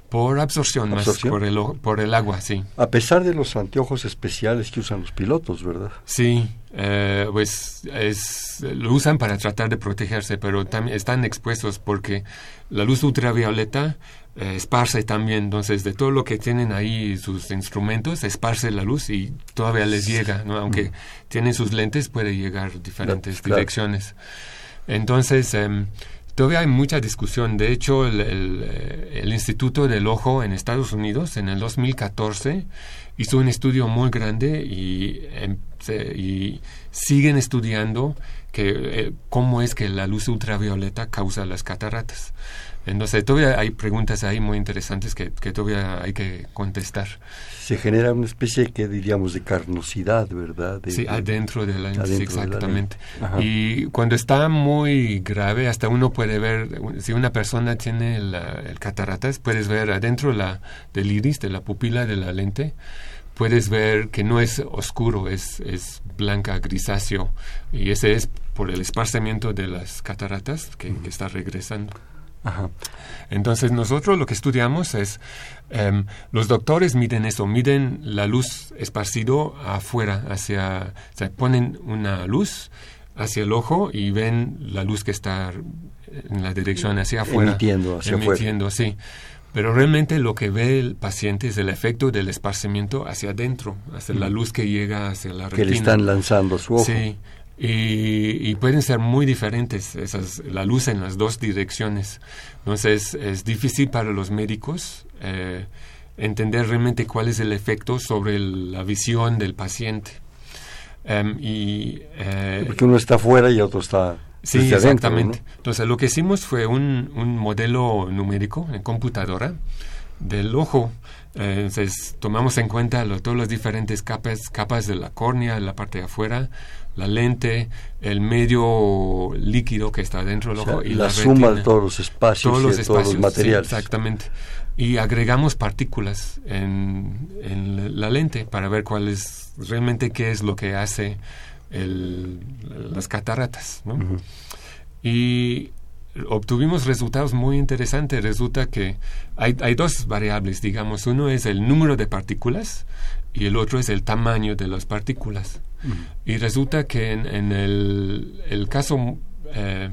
Por absorción, más por el, por el agua, sí. A pesar de los anteojos especiales que usan los pilotos, ¿verdad? Sí, eh, pues es, lo usan para tratar de protegerse, pero también están expuestos porque la luz ultravioleta eh, esparce también, entonces de todo lo que tienen ahí sus instrumentos, esparce la luz y todavía les llega, ¿no? aunque tienen sus lentes, puede llegar diferentes direcciones. Entonces, em, todavía hay mucha discusión. De hecho, el, eh, el, Instituto del Ojo en Estados Unidos en el 2014 hizo un estudio muy grande y, em, y siguen estudiando que, eh, cómo es que la luz ultravioleta causa las cataratas. Entonces, todavía hay preguntas ahí muy interesantes que, que todavía hay que contestar. Se genera una especie que diríamos de carnosidad, ¿verdad? sí, adentro de la lente, exactamente. y cuando está muy grave, hasta uno puede ver, si una persona tiene el cataratas, puedes ver adentro la, del iris, de la pupila de la lente, puedes ver que no es oscuro, es, es blanca, grisáceo, y ese es por el esparcimiento de las cataratas que está regresando. Entonces nosotros lo que estudiamos es, em, los doctores miden eso, miden la luz esparcido afuera, hacia, o sea, ponen una luz hacia el ojo y ven la luz que está en la dirección hacia afuera. Emitiendo hacia emitiendo, sí. Pero realmente lo que ve el paciente es el efecto del esparcimiento hacia adentro, hacia la luz que llega hacia la retina. Que le están lanzando su ojo. Sí. Y, pueden ser muy diferentes esas, la luz en las dos direcciones. Entonces es difícil para los médicos eh, entender realmente cuál es el efecto sobre la visión del paciente. Em, y, eh, Porque uno está afuera y otro está... Sí, exactamente. Entonces lo que hicimos fue un, un modelo numérico en computadora del ojo. entonces, tomamos en cuenta todas las diferentes capas, capas de la córnea, la parte de afuera, la lente, el medio líquido que está dentro del ojo y la, suma de todos los espacios todos los, todos los materiales. exactamente. Y agregamos partículas en, en, la lente para ver cuál es realmente qué es lo que hace el, las cataratas. ¿no? Y obtuvimos resultados muy interesantes. Resulta que hay, hay, dos variables, digamos. Uno es el número de partículas y el otro es el tamaño de las partículas. Y resulta que en, el, caso, eh,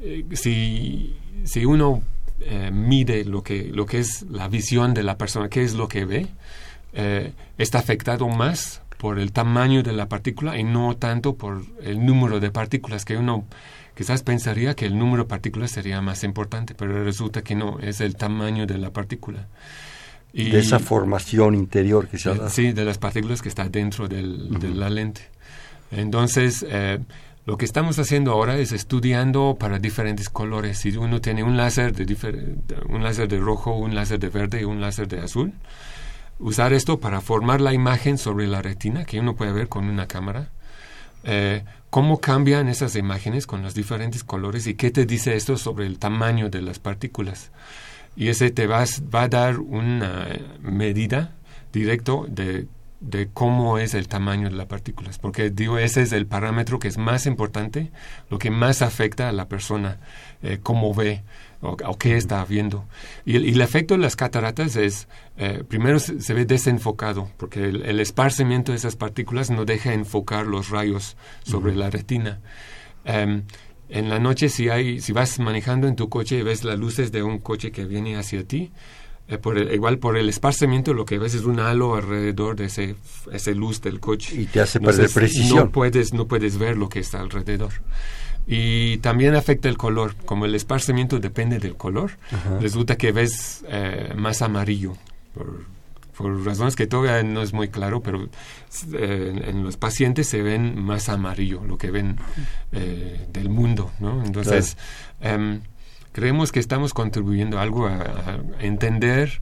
eh, si, si, uno eh, mide lo que, lo que es la visión de la persona, qué es lo que ve, está afectado más por el tamaño de la partícula y no tanto por el número de partículas que uno quizás pensaría que el número de partículas sería más importante, pero resulta que no, es el tamaño de la partícula. Y, de esa formación interior que se ha Sí, de las partículas que está dentro del, de la lente. Entonces, eh, lo que estamos haciendo ahora es estudiando para diferentes colores. Si uno tiene un láser de, un láser de rojo, un láser de verde y un láser de azul, usar esto para formar la imagen sobre la retina que uno puede ver con una cámara. Eh, cómo cambian esas imágenes con los diferentes colores y qué te dice esto sobre el tamaño de las partículas. Y ese te va, va a dar una medida directo de, de, cómo es el tamaño de las partículas. Porque digo, ese es el parámetro que es más importante, lo que más afecta a la persona, eh, cómo ve o, qué está viendo. Y el, efecto de las cataratas es, eh, primero se, ve desenfocado, porque el, esparcimiento de esas partículas no deja enfocar los rayos sobre la retina. Em, en la noche, si, hay, si vas manejando en tu coche y ves las luces de un coche que viene hacia ti, eh, por igual por el esparcimiento lo que ves es un halo alrededor de ese, ese luz del coche. Y te hace perder precisión. No puedes, no puedes ver lo que está alrededor. Y también afecta el color. Como el esparcimiento depende del color, resulta que ves eh, más amarillo. Por, razones que todavía no es muy claro, pero eh, en los pacientes se ven más amarillo, lo que ven eh, del mundo. ¿no? Entonces, em, creemos que estamos contribuyendo algo a, entender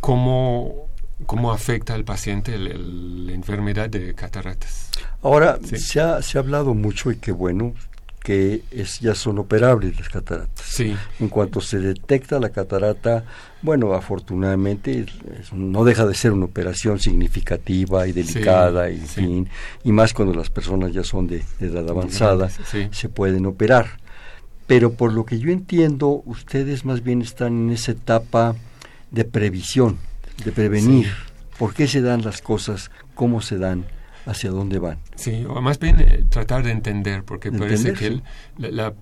cómo cómo afecta al paciente la enfermedad de cataratas. Ahora, se, ha, se ha hablado mucho y qué bueno que es, ya son operables las cataratas. Sí. En cuanto se detecta la catarata, bueno, afortunadamente no deja de ser una operación significativa y delicada y, fin, y más cuando las personas ya son de, edad avanzada, se pueden operar. Pero por lo que yo entiendo, ustedes más bien están en esa etapa de previsión, de prevenir. ¿Por qué se dan las cosas? ¿Cómo se dan? Hacia dónde van. Sí, o más bien eh, tratar de entender, porque parece que la,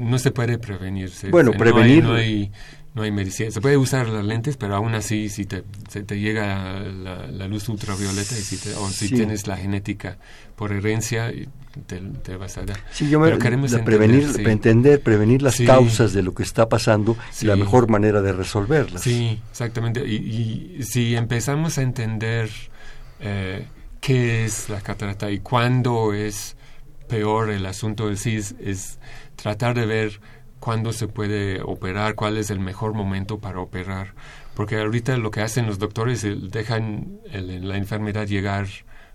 no se puede prevenir. bueno, prevenir. No hay, no hay, medicina. Se puede usar las lentes, pero aún así, si te, se te llega la, luz ultravioleta y si te, o si tienes la genética por herencia, te, vas a dar. Sí, yo me queremos prevenir, entender, prevenir las causas de lo que está pasando y la mejor manera de resolverlas. Sí, exactamente. Y, y si empezamos a entender eh, qué es la catarata y cuándo es peor el asunto del CIS es tratar de ver cuándo se puede operar, cuál es el mejor momento para operar. Porque ahorita lo que hacen los doctores es dejan la enfermedad llegar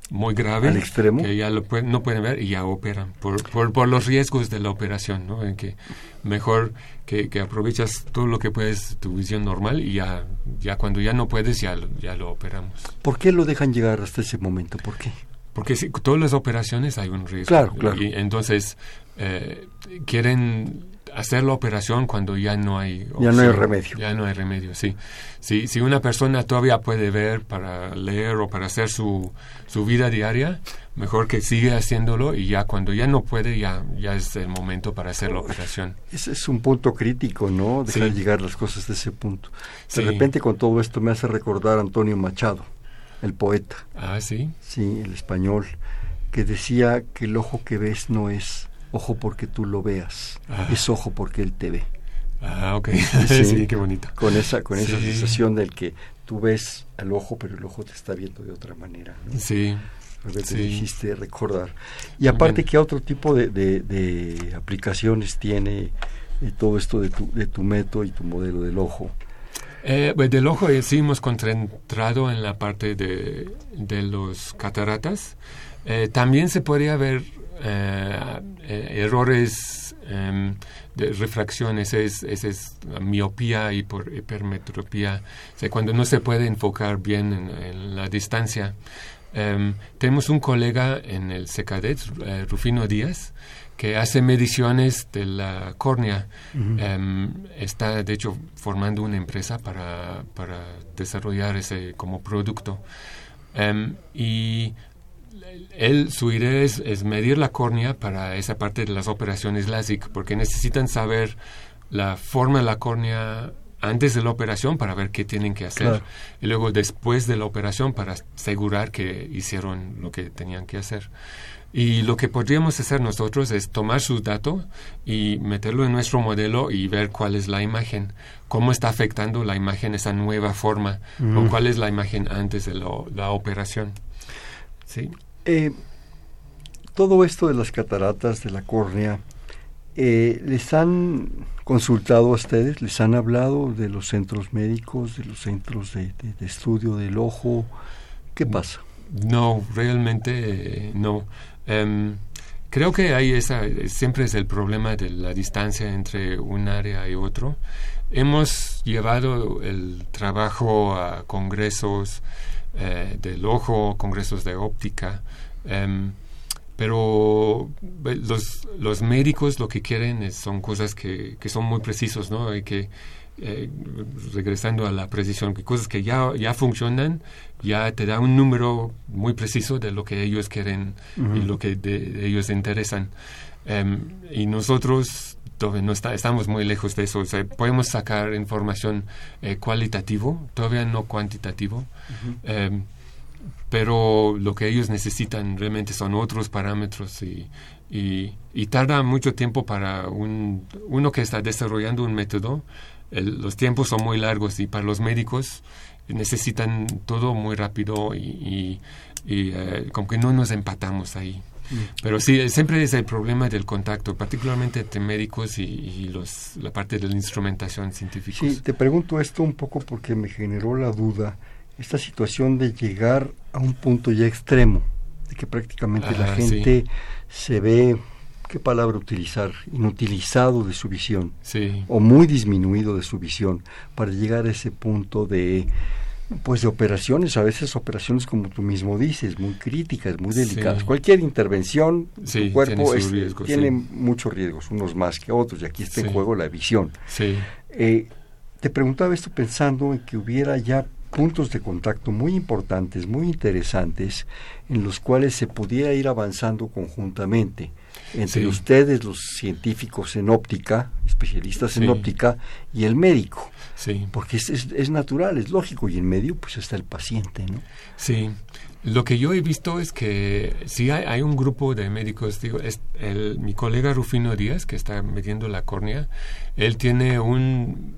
muy grave, extremo? que ya lo no pueden ver y ya operan por, por, por, los riesgos de la operación, ¿no? En que mejor que, que, aprovechas todo lo que puedes, tu visión normal y ya, ya cuando ya no puedes ya, ya lo operamos. ¿Por qué lo dejan llegar hasta ese momento? ¿Por qué? Porque si, todas las operaciones hay un riesgo. Claro, claro. Y entonces eh, quieren hacer la operación cuando ya no hay ya no hay remedio. Ya no hay remedio sí. Si si una persona todavía puede ver para leer o para hacer su, su vida diaria mejor que siga haciéndolo y ya cuando ya no puede ya ya es el momento para hacer la operación. ese es un punto crítico no dejar llegar las cosas de ese punto. De repente con todo esto me hace recordar a Antonio Machado el poeta. Ah sí. Sí el español que decía que el ojo que ves no es ojo porque tú lo veas, ah. es ojo porque él te ve. Ah, ok. Sí, qué bonito. Con esa, con esa sensación del que tú ves al ojo, pero el ojo te está viendo de otra manera. Sí. te dijiste recordar. Y aparte, ¿qué otro tipo de, de, aplicaciones tiene eh, todo esto de tu, de tu método y tu modelo del ojo? Eh, pues del ojo eh, sí hemos concentrado en la parte de, de los cataratas. Eh, también se podría ver errores em, de refracción, esa es, es miopía y por hipermetropía, o cuando no se puede enfocar bien en, la distancia. Em, tenemos un colega en el SECADET, Rufino Díaz, que hace mediciones de la córnea. Em, está, de hecho, formando una empresa para, para desarrollar ese como producto. Y él, su idea es, medir la córnea para esa parte de las operaciones LASIK, porque necesitan saber la forma de la córnea antes de la operación para ver qué tienen que hacer y luego después de la operación para asegurar que hicieron lo que tenían que hacer. Y lo que podríamos hacer nosotros es tomar su dato y meterlo en nuestro modelo y ver cuál es la imagen, cómo está afectando la imagen esa nueva forma, o cuál es la imagen antes de la operación. Sí. Eh, todo esto de las cataratas de la córnea, eh, ¿les han consultado a ustedes? ¿Les han hablado de los centros médicos, de los centros de, estudio del ojo? ¿Qué pasa? No, realmente eh, no. Em, creo que ahí esa, siempre es el problema de la distancia entre un área y otro. Hemos llevado el trabajo a congresos del ojo, congresos de óptica, em, pero los, los médicos lo que quieren es, son cosas que, que son muy precisos, ¿no? Hay que eh, regresando a la precisión, que cosas que ya, ya funcionan, ya te da un número muy preciso de lo que ellos quieren y lo que de, ellos interesan. Em, y nosotros todavía no está, estamos muy lejos de eso. podemos sacar información eh, cualitativo, todavía no cuantitativo. Pero lo que ellos necesitan realmente son otros parámetros y, y, y tarda mucho tiempo para un, uno que está desarrollando un método los tiempos son muy largos y para los médicos necesitan todo muy rápido y, eh, como que no nos empatamos ahí. Mm. Pero sí, siempre es el problema del contacto, particularmente entre médicos y, los, la parte de la instrumentación científica. Sí, te pregunto esto un poco porque me generó la duda, esta situación de llegar a un punto ya extremo, de que prácticamente la gente se ve ¿qué palabra utilizar? Inutilizado de su visión. Sí. O muy disminuido de su visión para llegar a ese punto de pues de operaciones, a veces operaciones como tú mismo dices, muy críticas, muy delicadas. Cualquier intervención, su cuerpo tiene, muchos riesgos, unos más que otros, y aquí está en juego la visión. Eh, te preguntaba esto pensando en que hubiera ya puntos de contacto muy importantes, muy interesantes, en los cuales se pudiera ir avanzando conjuntamente entre ustedes, los científicos en óptica, especialistas en óptica, y el médico. Sí. Porque es, es, natural, es lógico, y en medio pues está el paciente, ¿no? Sí. Lo que yo he visto es que si hay, hay un grupo de médicos, digo, es el, mi colega Rufino Díaz, que está metiendo la córnea, él tiene un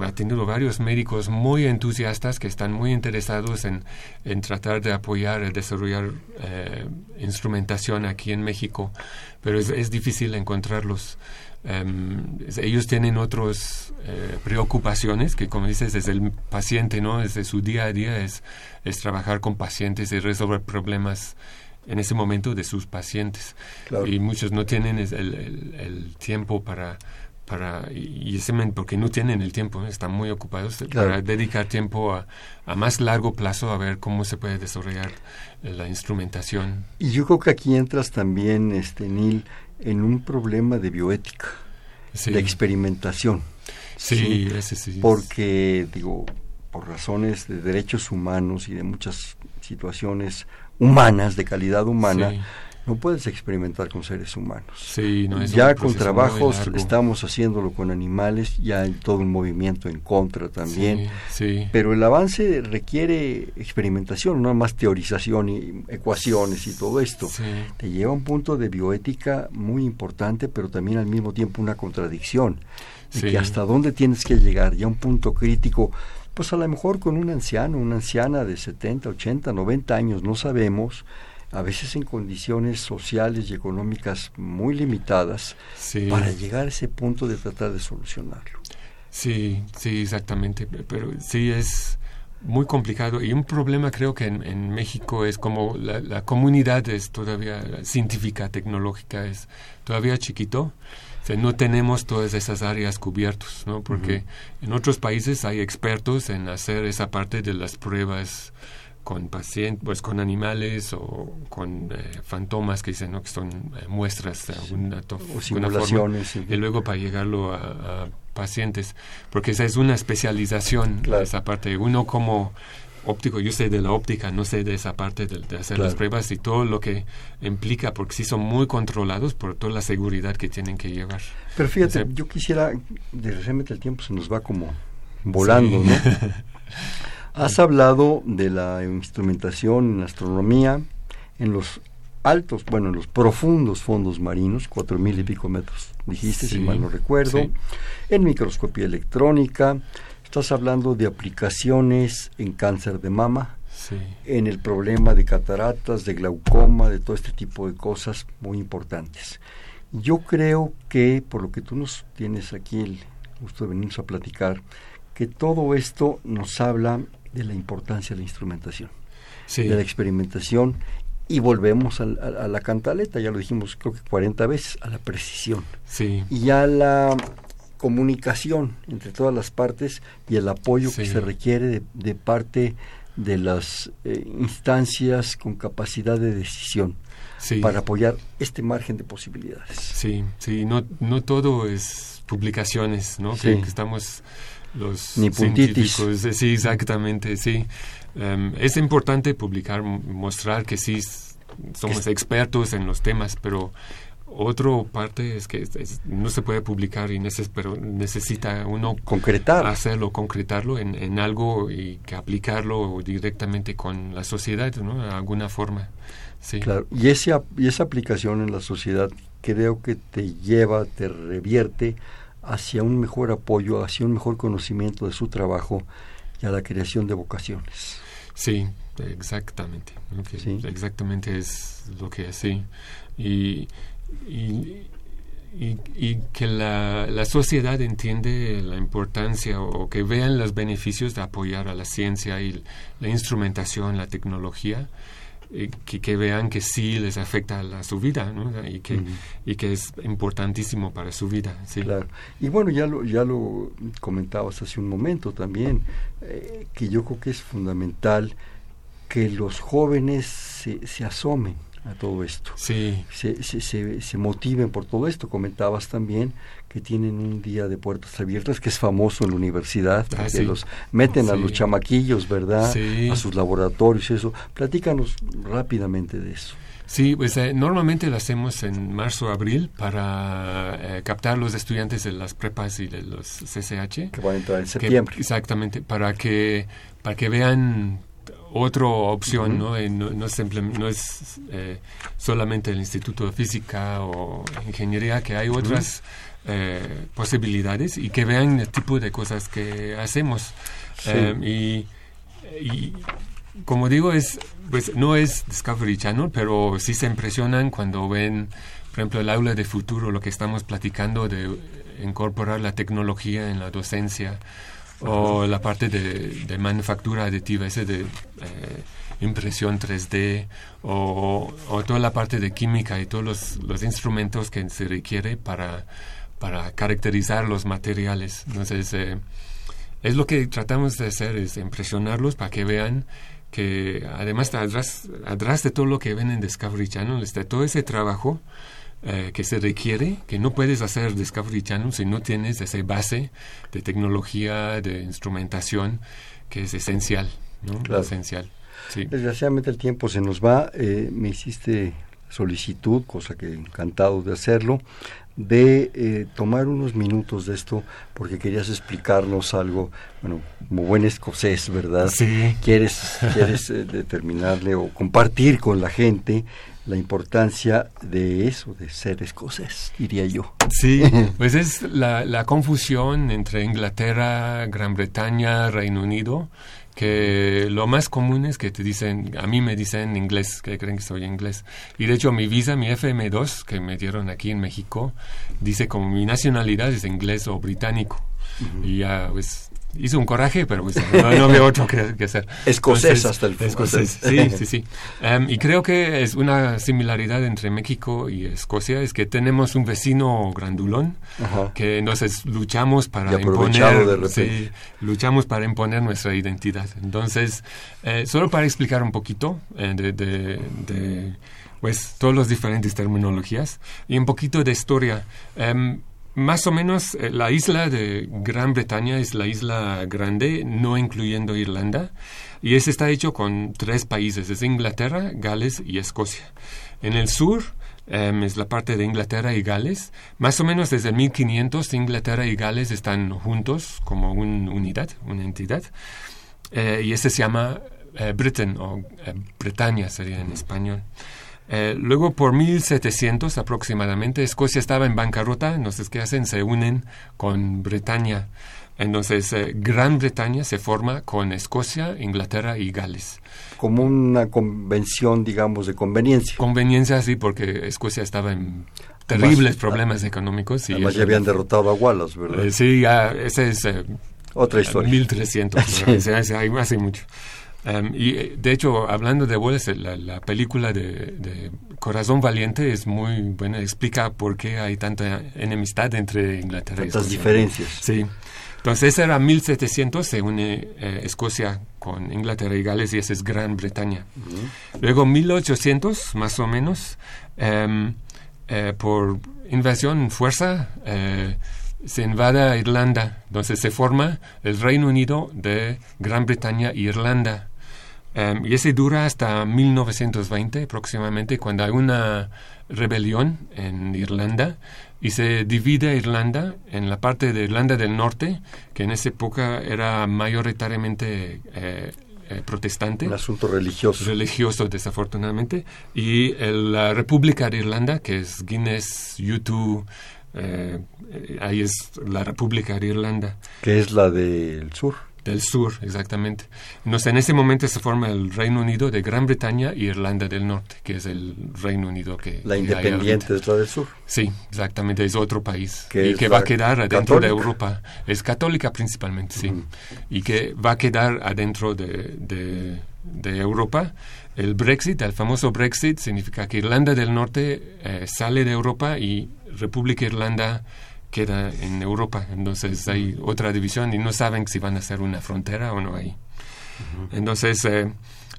ha tenido varios médicos muy entusiastas que están muy interesados en, en tratar de apoyar y desarrollar eh, instrumentación aquí en México, pero es, es difícil encontrarlos. Em, ellos tienen otras eh, preocupaciones que, como dices, desde el paciente, ¿no? Desde su día a día es, es trabajar con pacientes y resolver problemas en ese momento de sus pacientes. Y muchos no tienen el, el, el tiempo para para y, ese porque no tienen el tiempo, están muy ocupados para dedicar tiempo a, a, más largo plazo a ver cómo se puede desarrollar eh, la instrumentación. Y yo creo que aquí entras también, este Neil, en un problema de bioética, de experimentación. Sí, Ese sí. Porque, digo, por razones de derechos humanos y de muchas situaciones humanas, de calidad humana, no puedes experimentar con seres humanos. ya con trabajos estamos haciéndolo con animales, ya hay todo un movimiento en contra también. Pero el avance requiere experimentación, no más teorización y ecuaciones y todo esto. Te lleva a un punto de bioética muy importante, pero también al mismo tiempo una contradicción. De que hasta dónde tienes que llegar, ya un punto crítico pues a lo mejor con un anciano, una anciana de 70, 80, 90 años, no sabemos, a veces en condiciones sociales y económicas muy limitadas, para llegar a ese punto de tratar de solucionarlo. Sí, sí, exactamente. Pero sí es muy complicado y un problema creo que en, México es como la, comunidad es todavía científica, tecnológica, es todavía chiquito. O no tenemos todas esas áreas cubiertas, ¿no? Porque en otros países hay expertos en hacer esa parte de las pruebas con pacientes, pues con animales o con eh, fantomas que dicen ¿no? que son eh, muestras de alguna, o simulaciones y luego para llegarlo a, pacientes porque esa es una especialización esa parte. Uno como óptico yo sé de la óptica no sé de esa parte de, hacer las pruebas y todo lo que implica porque sí son muy controlados por toda la seguridad que tienen que llevar. Pero fíjate yo quisiera desgraciadamente el tiempo se nos va como volando no Has hablado de la instrumentación en astronomía en los altos, bueno, en los profundos fondos marinos, cuatro mil y pico metros, dijiste, si mal no recuerdo, en microscopía electrónica, estás hablando de aplicaciones en cáncer de mama, en el problema de cataratas, de glaucoma, de todo este tipo de cosas muy importantes. Yo creo que, por lo que tú nos tienes aquí el gusto de venirnos a platicar, que todo esto nos habla de la importancia de la instrumentación, de la experimentación y volvemos a, la cantaleta, ya lo dijimos creo que 40 veces, a la precisión. Y a la comunicación entre todas las partes y el apoyo que se requiere de, parte de las eh, instancias con capacidad de decisión para apoyar este margen de posibilidades. Sí, sí, no, no todo es publicaciones, ¿no? que estamos los Ni puntitis. Sí, exactamente, sí. Em, es importante publicar, mostrar que sí somos expertos en los temas, pero otra parte es que no se puede publicar y pero necesita uno concretar hacerlo concretarlo en, en, algo y que aplicarlo directamente con la sociedad ¿no? de alguna forma sí claro y esa y esa aplicación en la sociedad creo que te lleva te revierte hacia un mejor apoyo, hacia un mejor conocimiento de su trabajo y a la creación de vocaciones. Sí, exactamente. Exactamente es lo que es, sí. Y, y, que la, la, sociedad entiende la importancia o que vean los beneficios de apoyar a la ciencia y la instrumentación, la tecnología, eh, que, vean que sí les afecta a su vida ¿no? y, que, y que es importantísimo para su vida. ¿sí? Claro. Y bueno, ya lo, ya lo comentabas hace un momento también, eh, que yo creo que es fundamental que los jóvenes se, se asomen a todo esto. Sí. Se, se, se, motiven por todo esto. Comentabas también que tienen un día de puertas abiertas que es famoso en la universidad, ah, que los meten a los chamaquillos, ¿verdad? A sus laboratorios, eso. Platícanos rápidamente de eso. Sí, pues eh, normalmente lo hacemos en marzo, abril para eh, captar los estudiantes de las prepas y de los CCH. Que van a entrar en septiembre. exactamente, para que, para que vean otra opción, ¿no? no, no, es eh, solamente el Instituto de Física o Ingeniería, que hay otras eh, posibilidades y que vean el tipo de cosas que hacemos. Eh, y, como digo, es pues no es Discovery Channel, pero sí se impresionan cuando ven, por ejemplo, el aula de futuro, lo que estamos platicando de incorporar la tecnología en la docencia o la parte de, manufactura aditiva, ese de eh, impresión 3D, o, toda la parte de química y todos los, instrumentos que se requiere para, para caracterizar los materiales. Entonces, eh, es lo que tratamos de hacer, es impresionarlos para que vean que además atrás, atrás de todo lo que ven en Discovery Channel está todo ese trabajo eh, que se requiere, que no puedes hacer Discovery Channel si no tienes esa base de tecnología, de instrumentación, que es esencial, ¿no? Esencial. Desgraciadamente el tiempo se nos va. Eh, me hiciste solicitud, cosa que encantado de hacerlo, de eh, tomar unos minutos de esto porque querías explicarnos algo, bueno, como buen escocés, ¿verdad? Sí. Quieres, quieres determinarle o compartir con la gente la importancia de eso, de ser escocés, diría yo. Sí, pues es la, la confusión entre Inglaterra, Gran Bretaña, Reino Unido, que lo más común es que te dicen, a mí me dicen inglés, que creen que soy inglés. Y de hecho mi visa, mi FM2, que me dieron aquí en México, dice como mi nacionalidad es inglés o británico. Y ya, pues, hizo un coraje, pero pues, no, no veo otro que, que hacer. Escocés hasta el Escocés, sí, sí, sí. Um, y creo que es una similaridad entre México y Escocia, es que tenemos un vecino grandulón, Ajá. que entonces luchamos para imponer, de sí, luchamos para imponer nuestra identidad. Entonces, eh, solo para explicar un poquito eh, de, de, de, pues, todas las diferentes terminologías y un poquito de historia. Em, más o menos eh, la isla de Gran Bretaña es la isla grande, no incluyendo Irlanda, y ese está hecho con tres países, es Inglaterra, Gales y Escocia. En el sur em, es la parte de Inglaterra y Gales. Más o menos desde 1500 Inglaterra y Gales están juntos como una unidad, una entidad, Eh, y ese se llama eh, Britain o Bretaña sería en español. Eh, luego, por 1700 aproximadamente, Escocia estaba en bancarrota, entonces, ¿qué hacen? Se unen con Bretaña. Entonces, eh, Gran Bretaña se forma con Escocia, Inglaterra y Gales. Como una convención, digamos, de conveniencia. Conveniencia, sí, porque Escocia estaba en terribles Además- problemas económicos. Y Además ya habían derrotado a Wallace, ¿verdad? Eh, sí, ya, ese es Otra historia. 1300, Sí. hace, hace mucho. Um, y eh, de hecho, hablando de Wallace, la, la película de, de Corazón Valiente es muy buena, explica por qué hay tanta enemistad entre Inglaterra y Tantas Escocia. diferencias. Sí. Entonces era 1700, se une eh, Escocia con Inglaterra y Gales y esa es Gran Bretaña. Luego 1800, más o menos, em, eh, por invasión, fuerza, se invada Irlanda. Entonces se forma el Reino Unido de Gran Bretaña e Irlanda. Em, y ese dura hasta 1920 aproximadamente, cuando hay una rebelión en Irlanda y se divide Irlanda en la parte de Irlanda del Norte, que en esa época era mayoritariamente eh, eh, protestante Un asunto religioso. religioso desafortunadamente y el- la República de Irlanda que es Guinness, YouTube eh, eh, ahí es la República de Irlanda que es la del sur. Del sur exactamente entonces en ese momento se forma el Reino Unido de Gran Bretaña y Irlanda del Norte que es el Reino Unido que La independiente es la del sur. sí exactamente es otro país Que y que va a quedar adentro de. Europa es católica principalmente sí y que va a quedar adentro de, de, de Europa. El Brexit, el famoso Brexit, significa que Irlanda del Norte eh, sale de Europa y República Irlanda queda en Europa. Entonces hay otra división y no saben si van a hacer una frontera o no hay. Entonces, eh,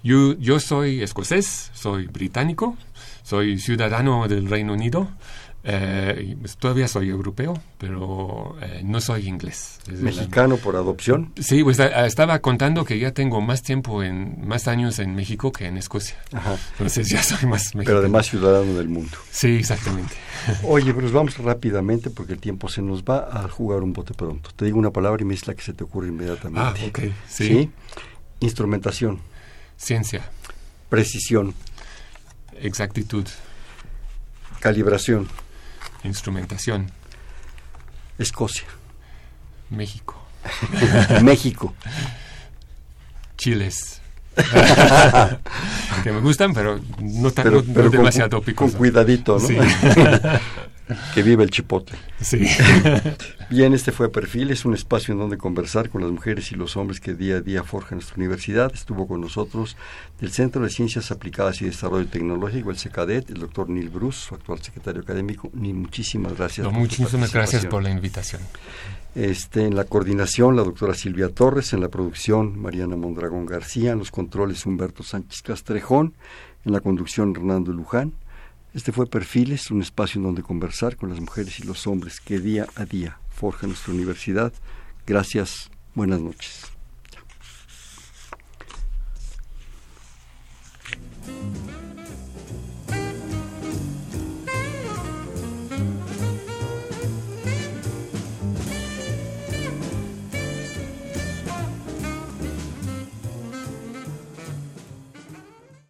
yo, yo soy escocés, soy británico, soy ciudadano del Reino Unido. Eh, todavía soy europeo, pero eh, no soy inglés. Es la- Mexicano por adopción. Sí, pues a- estaba contando que ya tengo más tiempo en más años en México que en Escocia. Ajá. Entonces ya soy más mexicano. Pero además ciudadano del mundo. Sí, exactamente. Oye, pero vamos rápidamente porque el tiempo se nos va a jugar un bote pronto. Te digo una palabra y me dices la que se te ocurre Ah, inmediatamente. ok. Sí. Instrumentación, Ciencia, precisión, exactitud, calibración, instrumentación, Escocia, México, México, chiles. que me gustan, pero no, tan, pero, no- no pero con, demasiado con picos. cuidadito, ¿no? Sí. que vive el chipotle. Sí. Bien, este fue Perfil, es un espacio en donde conversar con las mujeres y los hombres que día a día forjan nuestra universidad. Estuvo con nosotros del Centro de Ciencias Aplicadas y Desarrollo Tecnológico, el CECADET, el doctor Neil Bruce, su actual secretario académico. Neil, muchísimas gracias. No, por muchísimas gracias por la invitación. Este, en la coordinación, la doctora Silvia Torres, en la producción, Mariana Mondragón García, en los controles, Humberto Sánchez Castrejón, en la conducción, Hernando Luján. Este fue Perfiles, un espacio en donde conversar con las mujeres y los hombres que día a día forjan nuestra universidad. Gracias, buenas noches. Chao.